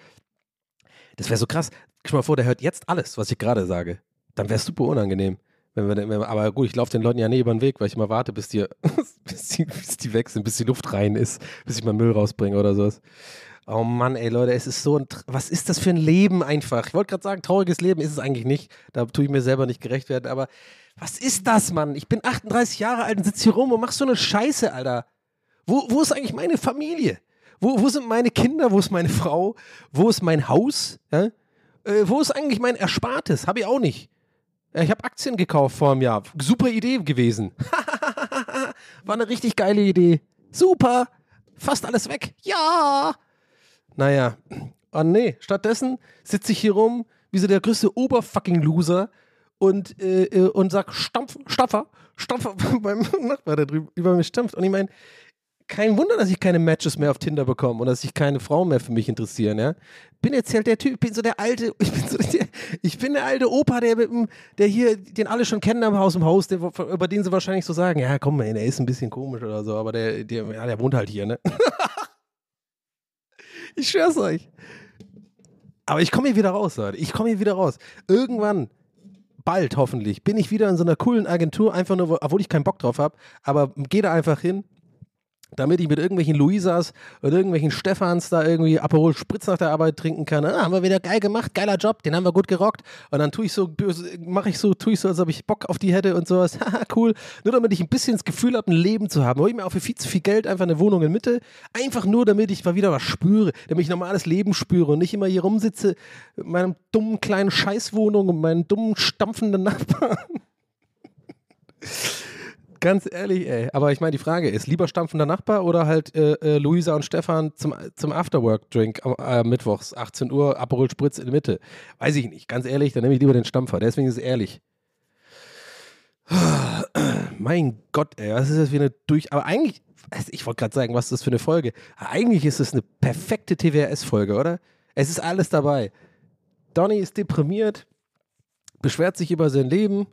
Das wäre so krass. Stell mal vor, der hört jetzt alles, was ich gerade sage. Dann wäre es super unangenehm. Wenn wir, wenn aber gut, ich laufe den Leuten ja nie über den Weg, weil ich immer warte, bis die, bis, die, bis die weg sind, bis die Luft rein ist, bis ich mal Müll rausbringe oder sowas. Oh Mann, ey Leute, es ist so ein, was ist das für ein Leben einfach? Ich wollte gerade sagen, trauriges Leben ist es eigentlich nicht. Da tue ich mir selber nicht gerecht werden, aber was ist das, Mann? Ich bin 38 Jahre alt und sitze hier rum und mach so eine Scheiße, Alter. Wo, wo ist eigentlich meine Familie? Wo, wo sind meine Kinder? Wo ist meine Frau? Wo ist mein Haus? Ja? Äh, wo ist eigentlich mein Erspartes? Habe ich auch nicht. Ja, Ich habe Aktien gekauft vor einem Jahr. Super Idee gewesen. War eine richtig geile Idee. Super. Fast alles weg. Ja. Naja. Oh nee. Stattdessen sitze ich hier rum wie so der größte Oberfucking-Loser und, äh, äh, und sag Stampf, Stampfer, Stampfer beim Nachbar, der drüber über mich stampft. Und ich meine, kein Wunder, dass ich keine Matches mehr auf Tinder bekomme und dass sich keine Frauen mehr für mich interessieren, ja. Bin jetzt halt der Typ, bin so der alte, ich bin so der, ich bin der alte Opa, der der hier, den alle schon kennen am Haus im Haus, der, über den sie wahrscheinlich so sagen, ja komm, der ist ein bisschen komisch oder so, aber der, der, ja, der wohnt halt hier, ne? ich schwör's euch. Aber ich komme hier wieder raus, Leute. Ich komme hier wieder raus. Irgendwann, bald hoffentlich, bin ich wieder in so einer coolen Agentur, einfach nur, obwohl ich keinen Bock drauf habe, aber gehe da einfach hin, damit ich mit irgendwelchen Luisas oder irgendwelchen Stefans da irgendwie Aperol Spritz nach der Arbeit trinken kann. Ah, haben wir wieder geil gemacht, geiler Job, den haben wir gut gerockt. Und dann tue ich so, mache ich so, tue ich so, als ob ich Bock auf die hätte und sowas. Haha, cool. Nur damit ich ein bisschen das Gefühl habe, ein Leben zu haben. Hol ich mir auch für viel zu viel Geld einfach eine Wohnung in Mitte. Einfach nur, damit ich mal wieder was spüre, damit ich normales Leben spüre und nicht immer hier rumsitze mit meinem dummen kleinen Scheißwohnung und meinen dummen stampfenden Nachbarn. Ganz ehrlich, ey. Aber ich meine, die Frage ist, lieber stampfender Nachbar oder halt äh, äh, Luisa und Stefan zum, zum Afterwork-Drink äh, mittwochs, 18 Uhr, Aperol Spritz in der Mitte? Weiß ich nicht. Ganz ehrlich, dann nehme ich lieber den Stampfer. Deswegen ist es ehrlich. Mein Gott, ey, was ist das für eine durch... Aber eigentlich, ich wollte gerade sagen, was ist das für eine Folge? Eigentlich ist es eine perfekte TWRS-Folge, oder? Es ist alles dabei. Donny ist deprimiert, beschwert sich über sein Leben,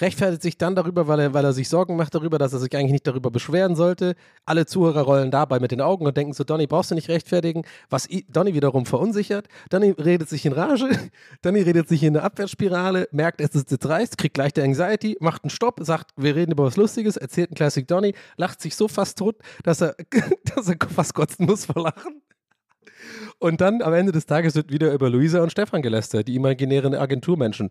rechtfertigt sich dann darüber, weil er, weil er sich Sorgen macht darüber, dass er sich eigentlich nicht darüber beschweren sollte. Alle Zuhörer rollen dabei mit den Augen und denken so, Donny, brauchst du nicht rechtfertigen, was i- Donny wiederum verunsichert. Donny redet sich in Rage, Donny redet sich in eine Abwärtsspirale, merkt, es ist jetzt reißt, kriegt leichte Anxiety, macht einen Stopp, sagt, wir reden über was Lustiges, erzählt einen Classic Donny, lacht sich so fast tot, dass er, dass er fast kotzen muss vor Lachen. Und dann am Ende des Tages wird wieder über Luisa und Stefan gelästert, die imaginären Agenturmenschen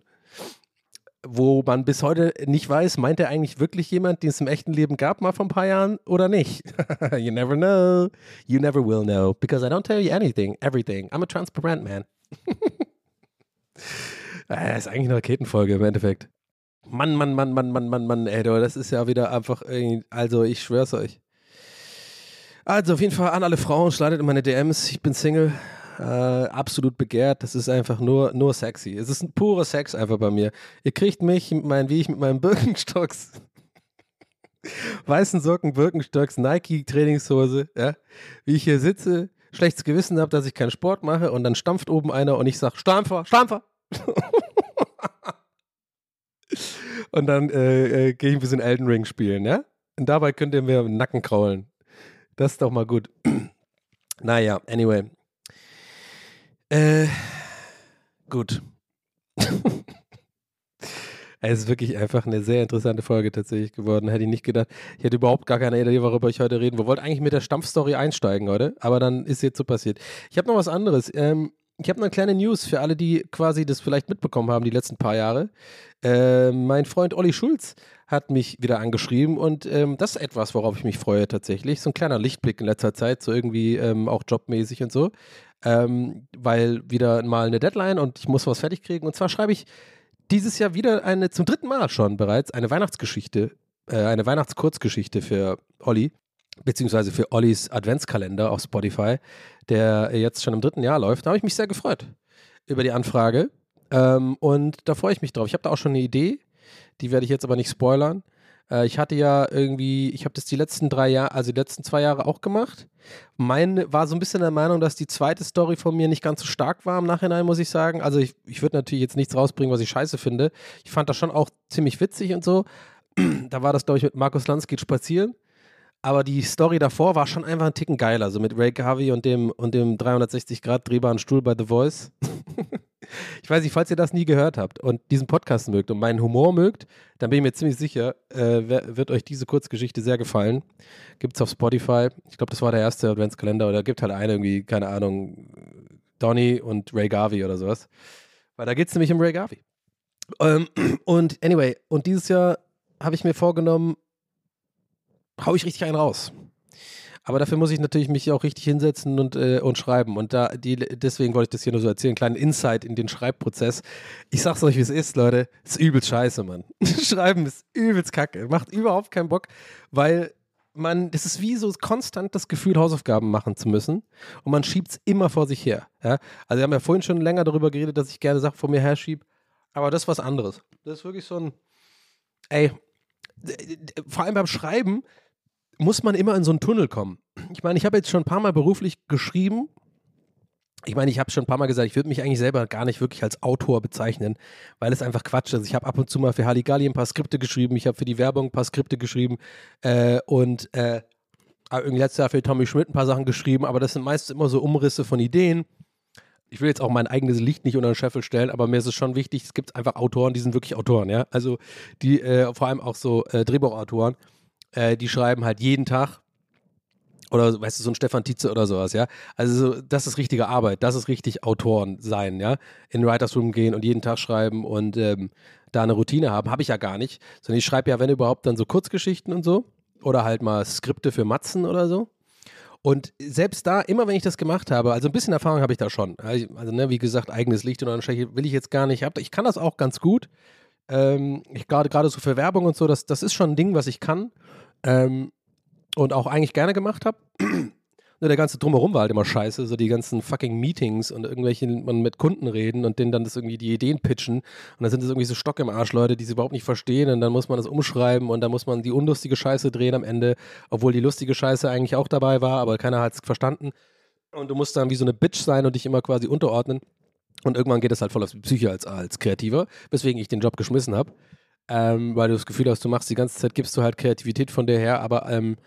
wo man bis heute nicht weiß, meint er eigentlich wirklich jemand, den es im echten Leben gab, mal vor ein paar Jahren oder nicht? you never know. You never will know. Because I don't tell you anything, everything. I'm a transparent man. äh, ist eigentlich eine Raketenfolge im Endeffekt. Mann, Mann, Mann, Mann, Mann, Mann, Mann, ey, das ist ja wieder einfach irgendwie, also ich schwör's euch. Also auf jeden Fall an alle Frauen, schneidet in meine DMs, ich bin Single, äh, absolut begehrt, das ist einfach nur, nur sexy. Es ist ein purer Sex einfach bei mir. Ihr kriegt mich, meinen, wie ich mit meinen Birkenstocks, weißen Socken, Birkenstocks, Nike Trainingshose, ja, wie ich hier sitze, schlechtes Gewissen habe, dass ich keinen Sport mache und dann stampft oben einer und ich sag Stampfer, Stampfer. und dann äh, äh, gehe ich ein bisschen Elden Ring spielen, ja? Und dabei könnt ihr mir Nacken kraulen. Das ist doch mal gut. naja, anyway. Äh, gut. Es ist wirklich einfach eine sehr interessante Folge tatsächlich geworden. Hätte ich nicht gedacht. Ich hätte überhaupt gar keine Idee, worüber ich heute reden. Wir wollten eigentlich mit der Stampfstory einsteigen heute, aber dann ist jetzt so passiert. Ich habe noch was anderes. Ähm, ich habe noch eine kleine News für alle, die quasi das vielleicht mitbekommen haben die letzten paar Jahre. Äh, mein Freund Olli Schulz hat mich wieder angeschrieben und ähm, das ist etwas, worauf ich mich freue tatsächlich. So ein kleiner Lichtblick in letzter Zeit, so irgendwie ähm, auch jobmäßig und so. Ähm, weil wieder mal eine Deadline und ich muss was fertig kriegen. Und zwar schreibe ich dieses Jahr wieder eine, zum dritten Mal schon bereits, eine Weihnachtsgeschichte, äh, eine Weihnachtskurzgeschichte für Olli, beziehungsweise für Ollis Adventskalender auf Spotify, der jetzt schon im dritten Jahr läuft. Da habe ich mich sehr gefreut über die Anfrage. Ähm, und da freue ich mich drauf. Ich habe da auch schon eine Idee, die werde ich jetzt aber nicht spoilern. Äh, ich hatte ja irgendwie, ich habe das die letzten drei Jahre, also die letzten zwei Jahre auch gemacht. Mein war so ein bisschen der Meinung, dass die zweite Story von mir nicht ganz so stark war im Nachhinein, muss ich sagen. Also ich, ich würde natürlich jetzt nichts rausbringen, was ich scheiße finde. Ich fand das schon auch ziemlich witzig und so. da war das, glaube ich, mit Markus geht spazieren. Aber die Story davor war schon einfach ein Ticken geiler. So mit Ray Garvey und dem, und dem 360 Grad drehbaren Stuhl bei The Voice. ich weiß nicht, falls ihr das nie gehört habt und diesen Podcast mögt und meinen Humor mögt, dann bin ich mir ziemlich sicher, äh, wird euch diese Kurzgeschichte sehr gefallen. Gibt es auf Spotify. Ich glaube, das war der erste Adventskalender oder gibt halt eine irgendwie, keine Ahnung, Donny und Ray Garvey oder sowas. Weil da geht es nämlich um Ray Garvey. Ähm, und anyway, und dieses Jahr habe ich mir vorgenommen, hau ich richtig einen raus. Aber dafür muss ich natürlich mich auch richtig hinsetzen und, äh, und schreiben. Und da, die, deswegen wollte ich das hier nur so erzählen. Kleinen Insight in den Schreibprozess. Ich sag's euch, wie es ist, Leute. Ist übelst scheiße, Mann. Schreiben ist übelst kacke. Macht überhaupt keinen Bock, weil man, das ist wie so konstant das Gefühl, Hausaufgaben machen zu müssen. Und man schiebt es immer vor sich her. Ja? Also, wir haben ja vorhin schon länger darüber geredet, dass ich gerne Sachen vor mir herschiebe. Aber das ist was anderes. Das ist wirklich so ein, ey, vor allem beim Schreiben muss man immer in so einen Tunnel kommen. Ich meine, ich habe jetzt schon ein paar Mal beruflich geschrieben. Ich meine, ich habe schon ein paar Mal gesagt, ich würde mich eigentlich selber gar nicht wirklich als Autor bezeichnen, weil es einfach Quatsch ist. Ich habe ab und zu mal für Halligalli ein paar Skripte geschrieben, ich habe für die Werbung ein paar Skripte geschrieben äh, und äh, irgendwie letztes Jahr für Tommy Schmidt ein paar Sachen geschrieben, aber das sind meistens immer so Umrisse von Ideen. Ich will jetzt auch mein eigenes Licht nicht unter den Scheffel stellen, aber mir ist es schon wichtig, es gibt einfach Autoren, die sind wirklich Autoren, ja. Also die, äh, vor allem auch so äh, Drehbuchautoren, äh, die schreiben halt jeden Tag oder weißt du, so ein Stefan Tietze oder sowas, ja. Also so, das ist richtige Arbeit, das ist richtig Autoren sein, ja. In Writers Room gehen und jeden Tag schreiben und ähm, da eine Routine haben, habe ich ja gar nicht. Sondern ich schreibe ja, wenn überhaupt, dann so Kurzgeschichten und so. Oder halt mal Skripte für Matzen oder so. Und selbst da, immer wenn ich das gemacht habe, also ein bisschen Erfahrung habe ich da schon. Also, ne, wie gesagt, eigenes Licht und dann will ich jetzt gar nicht. Ich kann das auch ganz gut. Ähm, gerade so für Werbung und so, das, das ist schon ein Ding, was ich kann. Ähm, und auch eigentlich gerne gemacht habe. Nur der ganze Drumherum war halt immer scheiße, so die ganzen fucking Meetings und irgendwelche, man mit Kunden reden und denen dann das irgendwie die Ideen pitchen und dann sind das irgendwie so Stock im Arsch Leute, die sie überhaupt nicht verstehen und dann muss man das umschreiben und dann muss man die unlustige Scheiße drehen am Ende, obwohl die lustige Scheiße eigentlich auch dabei war, aber keiner hat es verstanden und du musst dann wie so eine Bitch sein und dich immer quasi unterordnen und irgendwann geht es halt voll auf die Psyche als, als Kreativer, weswegen ich den Job geschmissen habe. Ähm, weil du das Gefühl hast, du machst die ganze Zeit, gibst du halt Kreativität von dir her, aber ähm,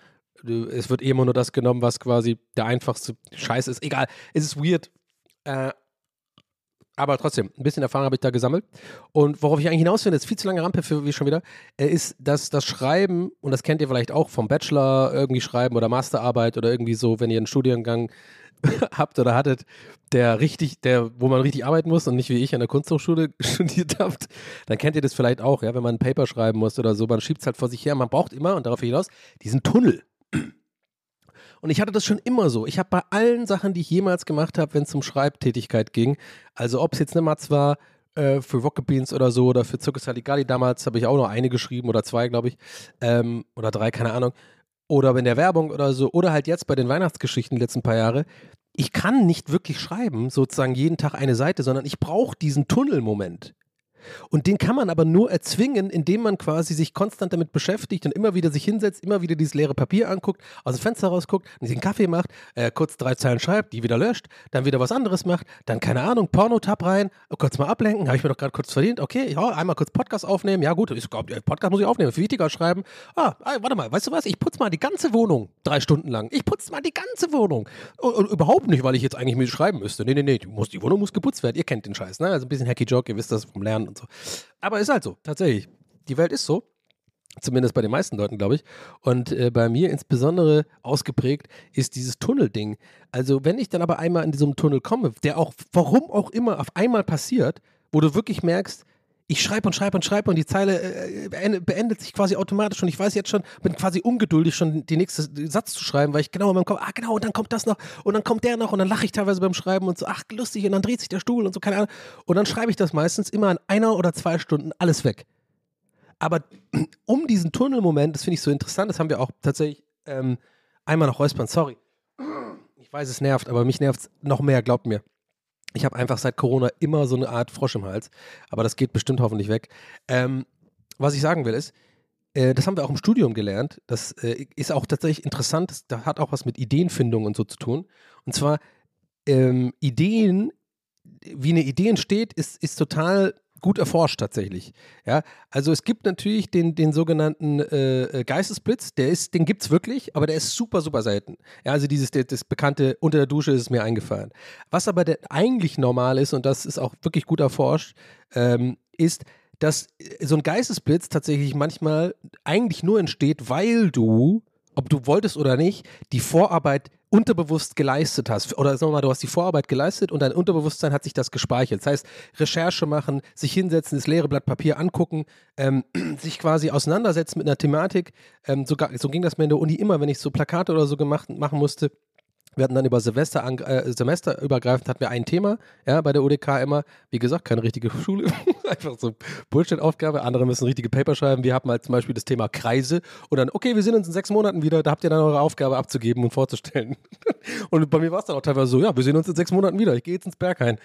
es wird eh immer nur das genommen, was quasi der einfachste Scheiß ist. Egal, es ist weird. Äh, aber trotzdem, ein bisschen Erfahrung habe ich da gesammelt. Und worauf ich eigentlich hinaus finde, ist viel zu lange Rampe für wie schon wieder, äh, ist, dass das Schreiben, und das kennt ihr vielleicht auch vom Bachelor irgendwie schreiben oder Masterarbeit oder irgendwie so, wenn ihr einen Studiengang habt oder hattet, der richtig, der, wo man richtig arbeiten muss und nicht wie ich an der Kunsthochschule studiert habt, dann kennt ihr das vielleicht auch, ja, wenn man ein Paper schreiben muss oder so, man schiebt es halt vor sich her, man braucht immer, und darauf hinaus, diesen Tunnel. Und ich hatte das schon immer so. Ich habe bei allen Sachen, die ich jemals gemacht habe, wenn es um Schreibtätigkeit ging, also ob es jetzt eine Matz war, äh, für Rocket Beans oder so oder für Circus Haligali damals habe ich auch noch eine geschrieben oder zwei, glaube ich, ähm, oder drei, keine Ahnung. Oder in der Werbung oder so, oder halt jetzt bei den Weihnachtsgeschichten die letzten paar Jahre. Ich kann nicht wirklich schreiben, sozusagen jeden Tag eine Seite, sondern ich brauche diesen Tunnelmoment. Und den kann man aber nur erzwingen, indem man quasi sich konstant damit beschäftigt und immer wieder sich hinsetzt, immer wieder dieses leere Papier anguckt, aus dem Fenster rausguckt, sich einen Kaffee macht, äh, kurz drei Zeilen schreibt, die wieder löscht, dann wieder was anderes macht, dann keine Ahnung, Porno-Tab rein, kurz mal ablenken, habe ich mir doch gerade kurz verdient, okay, ja, einmal kurz Podcast aufnehmen, ja gut, ich glaube, Podcast muss ich aufnehmen, viel wichtiger schreiben. Ah, warte mal, weißt du was, ich putze mal die ganze Wohnung drei Stunden lang. Ich putze mal die ganze Wohnung. Und, und, überhaupt nicht, weil ich jetzt eigentlich mit schreiben müsste. Nee, nee, nee, die, muss, die Wohnung muss geputzt werden. Ihr kennt den Scheiß, ne? Also ein bisschen Hacky Joke, ihr wisst das vom Lernen und so. Aber ist halt so, tatsächlich. Die Welt ist so. Zumindest bei den meisten Leuten, glaube ich. Und äh, bei mir insbesondere ausgeprägt ist dieses Tunnelding. Also, wenn ich dann aber einmal in diesem Tunnel komme, der auch, warum auch immer, auf einmal passiert, wo du wirklich merkst, ich schreibe und schreibe und schreibe und die Zeile äh, beendet, beendet sich quasi automatisch und ich weiß jetzt schon, bin quasi ungeduldig, schon den nächsten Satz zu schreiben, weil ich genau in meinem Kopf, ah genau, und dann kommt das noch und dann kommt der noch und dann lache ich teilweise beim Schreiben und so, ach lustig und dann dreht sich der Stuhl und so, keine Ahnung. Und dann schreibe ich das meistens immer in einer oder zwei Stunden alles weg. Aber um diesen Tunnelmoment, das finde ich so interessant, das haben wir auch tatsächlich ähm, einmal noch räuspern, sorry. Ich weiß, es nervt, aber mich nervt es noch mehr, glaubt mir. Ich habe einfach seit Corona immer so eine Art Frosch im Hals, aber das geht bestimmt hoffentlich weg. Ähm, was ich sagen will ist, äh, das haben wir auch im Studium gelernt. Das äh, ist auch tatsächlich interessant. Das, das, hat auch was mit Ideenfindung und so zu tun. Und zwar ähm, Ideen, wie eine Idee entsteht, ist, ist total gut erforscht tatsächlich. Ja, also es gibt natürlich den, den sogenannten äh, äh Geistesblitz, der ist, den gibt es wirklich, aber der ist super, super selten. Ja, also dieses, das, das bekannte unter der Dusche ist mir eingefallen. Was aber eigentlich normal ist, und das ist auch wirklich gut erforscht, ähm, ist, dass so ein Geistesblitz tatsächlich manchmal eigentlich nur entsteht, weil du ob du wolltest oder nicht, die Vorarbeit unterbewusst geleistet hast. Oder sagen wir mal, du hast die Vorarbeit geleistet und dein Unterbewusstsein hat sich das gespeichert. Das heißt, Recherche machen, sich hinsetzen, das leere Blatt Papier angucken, ähm, sich quasi auseinandersetzen mit einer Thematik. Ähm, sogar, so ging das mir in der Uni immer, wenn ich so Plakate oder so gemacht machen musste wir hatten dann über Silvester, äh, semesterübergreifend hatten wir ein Thema, ja, bei der UDK immer, wie gesagt, keine richtige Schule, einfach so Bullshit-Aufgabe, andere müssen richtige Paper schreiben, wir haben halt zum Beispiel das Thema Kreise und dann, okay, wir sehen uns in sechs Monaten wieder, da habt ihr dann eure Aufgabe abzugeben und vorzustellen. und bei mir war es dann auch teilweise so, ja, wir sehen uns in sechs Monaten wieder, ich gehe jetzt ins Berghain.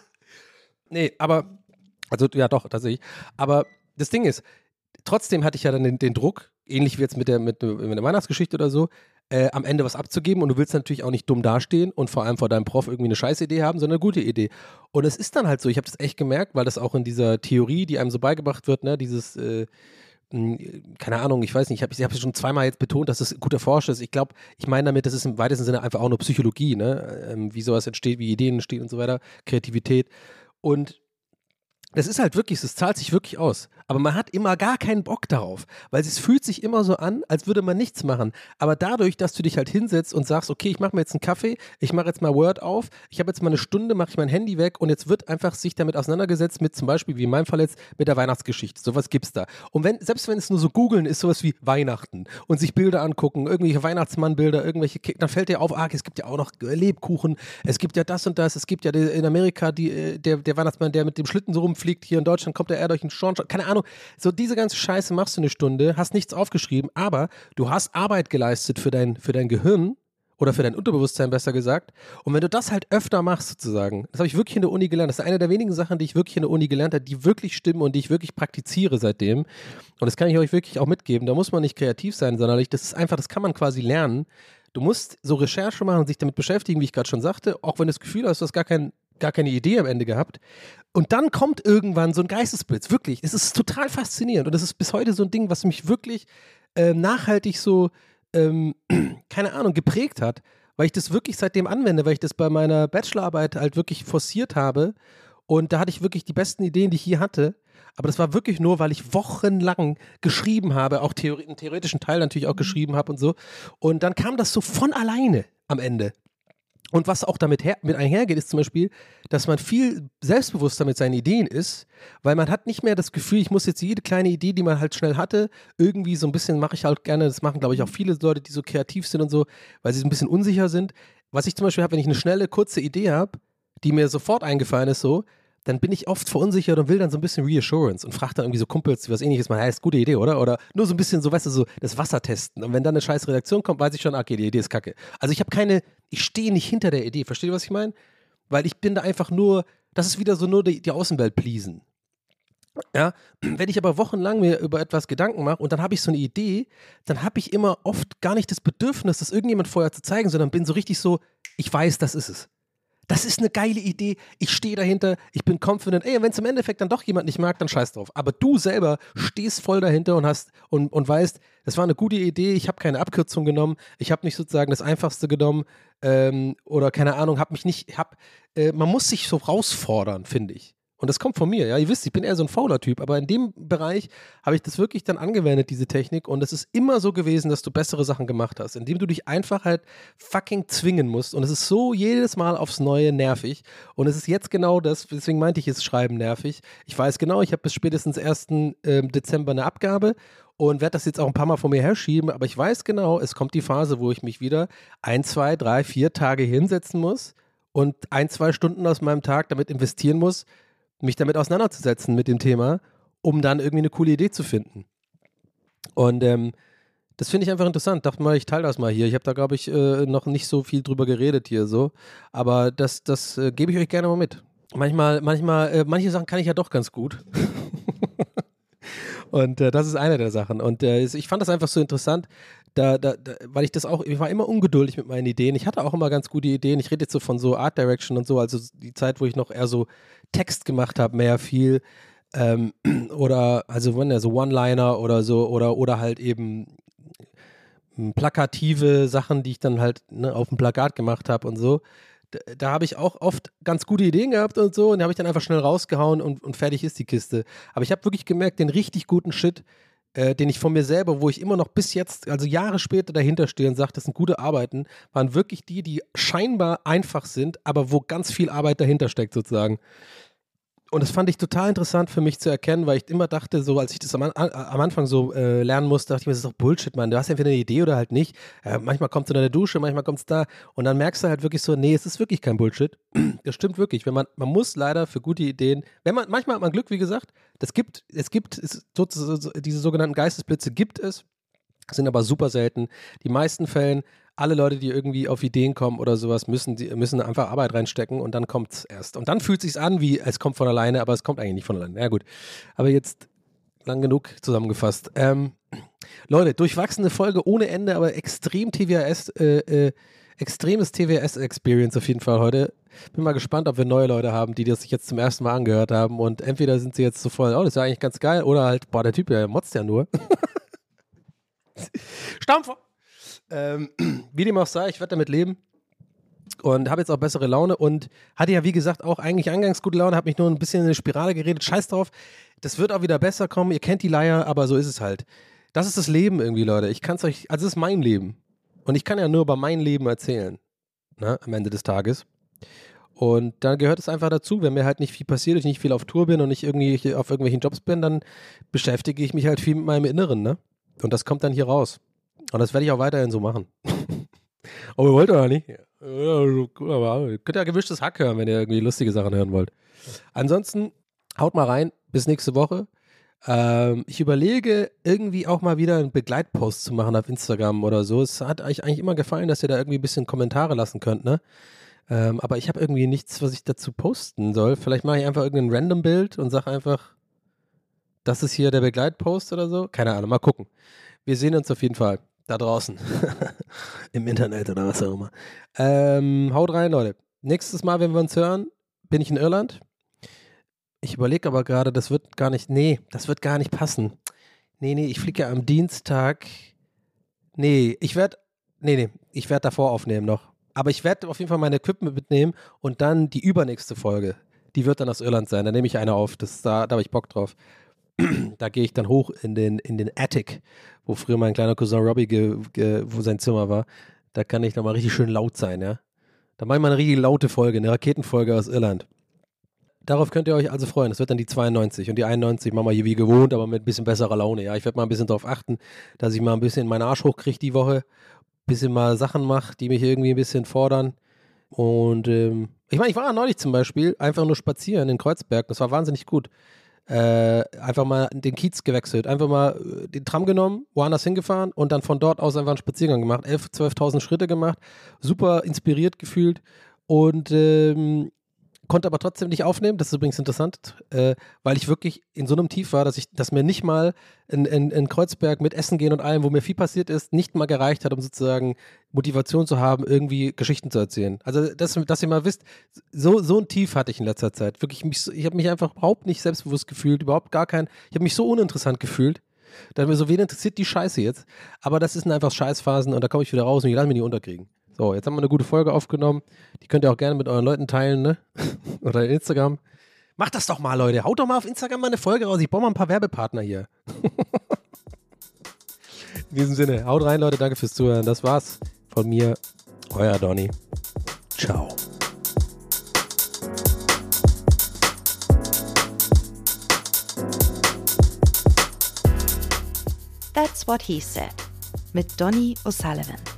nee, aber, also ja doch, tatsächlich, aber das Ding ist, trotzdem hatte ich ja dann den, den Druck, ähnlich wie jetzt mit der, mit, mit der Weihnachtsgeschichte oder so, äh, am Ende was abzugeben und du willst natürlich auch nicht dumm dastehen und vor allem vor deinem Prof irgendwie eine scheiß Idee haben, sondern eine gute Idee. Und es ist dann halt so, ich habe das echt gemerkt, weil das auch in dieser Theorie, die einem so beigebracht wird, ne, dieses äh, keine Ahnung, ich weiß nicht, ich habe hab schon zweimal jetzt betont, dass es gut erforscht ist. Ich glaube, ich meine damit, das ist im weitesten Sinne einfach auch nur Psychologie, ne? Ähm, wie sowas entsteht, wie Ideen entstehen und so weiter, Kreativität. Und das ist halt wirklich, es zahlt sich wirklich aus. Aber man hat immer gar keinen Bock darauf, weil es fühlt sich immer so an, als würde man nichts machen. Aber dadurch, dass du dich halt hinsetzt und sagst, okay, ich mache mir jetzt einen Kaffee, ich mache jetzt mal Word auf, ich habe jetzt mal eine Stunde, mache ich mein Handy weg und jetzt wird einfach sich damit auseinandergesetzt mit zum Beispiel, wie in meinem Fall jetzt, mit der Weihnachtsgeschichte. Sowas gibt's da. Und wenn, selbst wenn es nur so googeln ist, sowas wie Weihnachten und sich Bilder angucken, irgendwelche Weihnachtsmannbilder, irgendwelche, dann fällt dir auf, ah, es gibt ja auch noch Lebkuchen, es gibt ja das und das, es gibt ja in Amerika die, äh, der, der Weihnachtsmann, der mit dem Schlitten so fliegt, hier in Deutschland kommt der eher durch den Schornstein, keine Ahnung. So diese ganze Scheiße machst du eine Stunde, hast nichts aufgeschrieben, aber du hast Arbeit geleistet für dein, für dein Gehirn oder für dein Unterbewusstsein besser gesagt. Und wenn du das halt öfter machst sozusagen, das habe ich wirklich in der Uni gelernt, das ist eine der wenigen Sachen, die ich wirklich in der Uni gelernt habe, die wirklich stimmen und die ich wirklich praktiziere seitdem. Und das kann ich euch wirklich auch mitgeben. Da muss man nicht kreativ sein, sondern das ist einfach, das kann man quasi lernen. Du musst so Recherche machen und sich damit beschäftigen, wie ich gerade schon sagte, auch wenn du das Gefühl hast, du hast gar kein gar keine Idee am Ende gehabt. Und dann kommt irgendwann so ein Geistesblitz, wirklich. Es ist total faszinierend und das ist bis heute so ein Ding, was mich wirklich äh, nachhaltig so, ähm, keine Ahnung, geprägt hat, weil ich das wirklich seitdem anwende, weil ich das bei meiner Bachelorarbeit halt wirklich forciert habe. Und da hatte ich wirklich die besten Ideen, die ich hier hatte. Aber das war wirklich nur, weil ich wochenlang geschrieben habe, auch Theori einen theoretischen Teil natürlich auch geschrieben habe und so. Und dann kam das so von alleine am Ende. Und was auch damit her, mit einhergeht, ist zum Beispiel, dass man viel selbstbewusster mit seinen Ideen ist, weil man hat nicht mehr das Gefühl, ich muss jetzt jede kleine Idee, die man halt schnell hatte, irgendwie so ein bisschen mache ich halt gerne, das machen glaube ich auch viele Leute, die so kreativ sind und so, weil sie so ein bisschen unsicher sind. Was ich zum Beispiel habe, wenn ich eine schnelle, kurze Idee habe, die mir sofort eingefallen ist, so, dann bin ich oft verunsichert und will dann so ein bisschen Reassurance und frage dann irgendwie so Kumpels, die was ähnliches mal, hey, ist gute Idee, oder? Oder nur so ein bisschen so, weißt du, so das Wasser testen. Und wenn dann eine scheiß Redaktion kommt, weiß ich schon, okay, die Idee ist kacke. Also ich habe keine, ich stehe nicht hinter der Idee. Versteht ihr, was ich meine? Weil ich bin da einfach nur, das ist wieder so nur die, die Außenwelt pleasen. Ja, wenn ich aber wochenlang mir über etwas Gedanken mache und dann habe ich so eine Idee, dann habe ich immer oft gar nicht das Bedürfnis, das irgendjemand vorher zu zeigen, sondern bin so richtig so, ich weiß, das ist es. Das ist eine geile Idee. Ich stehe dahinter. Ich bin confident. Ey, wenn es im Endeffekt dann doch jemand nicht mag, dann scheiß drauf. Aber du selber stehst voll dahinter und hast und, und weißt, das war eine gute Idee. Ich habe keine Abkürzung genommen. Ich habe nicht sozusagen das Einfachste genommen ähm, oder keine Ahnung. Habe mich nicht. Hab, äh, man muss sich so herausfordern, finde ich. Und das kommt von mir, ja. Ihr wisst, ich bin eher so ein fauler Typ, aber in dem Bereich habe ich das wirklich dann angewendet, diese Technik. Und es ist immer so gewesen, dass du bessere Sachen gemacht hast, indem du dich einfach halt fucking zwingen musst. Und es ist so jedes Mal aufs Neue nervig. Und es ist jetzt genau das, deswegen meinte ich, ist Schreiben nervig. Ich weiß genau, ich habe bis spätestens 1. ähm, Dezember eine Abgabe und werde das jetzt auch ein paar Mal vor mir herschieben, aber ich weiß genau, es kommt die Phase, wo ich mich wieder ein, zwei, drei, vier Tage hinsetzen muss und ein, zwei Stunden aus meinem Tag damit investieren muss, mich damit auseinanderzusetzen mit dem Thema, um dann irgendwie eine coole Idee zu finden. Und ähm, das finde ich einfach interessant. Dachte mal, ich teile das mal hier. Ich habe da, glaube ich, äh, noch nicht so viel drüber geredet hier so. Aber das, das äh, gebe ich euch gerne mal mit. Manchmal, manchmal, äh, manche Sachen kann ich ja doch ganz gut. Und äh, das ist eine der Sachen. Und äh, ich fand das einfach so interessant, da, da, da, weil ich das auch, ich war immer ungeduldig mit meinen Ideen. Ich hatte auch immer ganz gute Ideen. Ich rede jetzt so von so Art Direction und so, also die Zeit, wo ich noch eher so Text gemacht habe, mehr viel. Ähm, oder, also wenn ja so One-Liner oder so, oder, oder halt eben hm, plakative Sachen, die ich dann halt ne, auf dem Plakat gemacht habe und so da, da habe ich auch oft ganz gute Ideen gehabt und so und habe ich dann einfach schnell rausgehauen und, und fertig ist die Kiste. Aber ich habe wirklich gemerkt, den richtig guten Shit, äh, den ich von mir selber, wo ich immer noch bis jetzt, also Jahre später dahinter stehe und sage, das sind gute Arbeiten, waren wirklich die, die scheinbar einfach sind, aber wo ganz viel Arbeit dahinter steckt sozusagen. Und das fand ich total interessant für mich zu erkennen, weil ich immer dachte, so als ich das am, am Anfang so äh, lernen musste, dachte ich mir, das ist doch Bullshit, Mann. Du hast entweder eine Idee oder halt nicht. Äh, manchmal kommt es in der Dusche, manchmal kommt es da. Und dann merkst du halt wirklich so, nee, es ist wirklich kein Bullshit. Das stimmt wirklich. Wenn man, man muss leider für gute Ideen, wenn man, manchmal hat man Glück, wie gesagt, das gibt, es gibt, es, sozusagen, diese sogenannten Geistesblitze gibt es, sind aber super selten. Die meisten Fällen alle Leute, die irgendwie auf Ideen kommen oder sowas, müssen, die, müssen einfach Arbeit reinstecken und dann kommt es erst. Und dann fühlt es sich an, wie es kommt von alleine, aber es kommt eigentlich nicht von alleine. Ja gut, aber jetzt lang genug zusammengefasst. Ähm, Leute, durchwachsene Folge ohne Ende, aber extrem TWS, äh, äh, extremes TWS-Experience auf jeden Fall heute. Bin mal gespannt, ob wir neue Leute haben, die das sich jetzt zum ersten Mal angehört haben und entweder sind sie jetzt so voll, oh, das ist ja eigentlich ganz geil, oder halt, boah, der Typ, der motzt ja nur. Stampfer! Ähm, wie dem auch sei, ich werde damit leben und habe jetzt auch bessere Laune und hatte ja, wie gesagt, auch eigentlich eingangs gute Laune, habe mich nur ein bisschen in eine Spirale geredet. Scheiß drauf, das wird auch wieder besser kommen. Ihr kennt die Leier, aber so ist es halt. Das ist das Leben irgendwie, Leute. Ich kann es euch, also es ist mein Leben. Und ich kann ja nur über mein Leben erzählen, ne, am Ende des Tages. Und dann gehört es einfach dazu, wenn mir halt nicht viel passiert, ich nicht viel auf Tour bin und nicht irgendwie auf irgendwelchen Jobs bin, dann beschäftige ich mich halt viel mit meinem Inneren, ne? Und das kommt dann hier raus. Und das werde ich auch weiterhin so machen. Aber ihr wollt oder nicht? Aber ihr könnt ja gemischtes Hack hören, wenn ihr irgendwie lustige Sachen hören wollt. Ansonsten haut mal rein. Bis nächste Woche. Ähm, ich überlege, irgendwie auch mal wieder einen Begleitpost zu machen auf Instagram oder so. Es hat euch eigentlich immer gefallen, dass ihr da irgendwie ein bisschen Kommentare lassen könnt, ne? Ähm, aber ich habe irgendwie nichts, was ich dazu posten soll. Vielleicht mache ich einfach irgendein random Bild und sage einfach, das ist hier der Begleitpost oder so. Keine Ahnung, mal gucken. Wir sehen uns auf jeden Fall da draußen. Im Internet oder was auch immer. Ähm, haut rein, Leute. Nächstes Mal, wenn wir uns hören, bin ich in Irland. Ich überlege aber gerade, das wird gar nicht, nee, das wird gar nicht passen. Nee, nee, ich fliege ja am Dienstag. Nee, ich werde, nee, nee, ich werde davor aufnehmen noch. Aber ich werde auf jeden Fall mein Equipment mitnehmen und dann die übernächste Folge, die wird dann aus Irland sein. Da nehme ich eine auf. Das, da, da habe ich Bock drauf. Da gehe ich dann hoch in den, in den Attic, wo früher mein kleiner Cousin Robbie, ge, ge, wo sein Zimmer war. Da kann ich dann mal richtig schön laut sein, ja. Da mache ich mal eine richtig laute Folge, eine Raketenfolge aus Irland. Darauf könnt ihr euch also freuen. Das wird dann die 92 und die 91 machen wir hier wie gewohnt, aber mit ein bisschen besserer Laune. Ja, ich werde mal ein bisschen darauf achten, dass ich mal ein bisschen meinen Arsch hochkriege die Woche, ein bisschen mal Sachen mache, die mich irgendwie ein bisschen fordern. Und ähm, ich meine, ich war neulich zum Beispiel einfach nur spazieren in Kreuzberg. Das war wahnsinnig gut äh, einfach mal den Kiez gewechselt, einfach mal äh, den Tram genommen, woanders hingefahren und dann von dort aus einfach einen Spaziergang gemacht, 11.000, 12.000 Schritte gemacht, super inspiriert gefühlt und ähm, konnte aber trotzdem nicht aufnehmen. Das ist übrigens interessant, äh, weil ich wirklich in so einem Tief war, dass ich, dass mir nicht mal in, in, in, Kreuzberg mit Essen gehen und allem, wo mir viel passiert ist, nicht mal gereicht hat, um sozusagen Motivation zu haben, irgendwie Geschichten zu erzählen. Also, dass, dass ihr mal wisst, so, so ein Tief hatte ich in letzter Zeit. Wirklich, mich, ich habe mich einfach überhaupt nicht selbstbewusst gefühlt, überhaupt gar kein, ich habe mich so uninteressant gefühlt. Da mir so, wen interessiert die Scheiße jetzt? Aber das sind einfach Scheißphasen und da komme ich wieder raus und ich lasse mich nicht unterkriegen. So, jetzt haben wir eine gute Folge aufgenommen. Die könnt ihr auch gerne mit euren Leuten teilen, ne? Oder Instagram. Macht das doch mal, Leute. Haut doch mal auf Instagram mal eine Folge raus. Ich brauche mal ein paar Werbepartner hier. In diesem Sinne, haut rein, Leute. Danke fürs Zuhören. Das war's von mir. Euer Donny. Ciao. That's What He Said mit Donny O'Sullivan.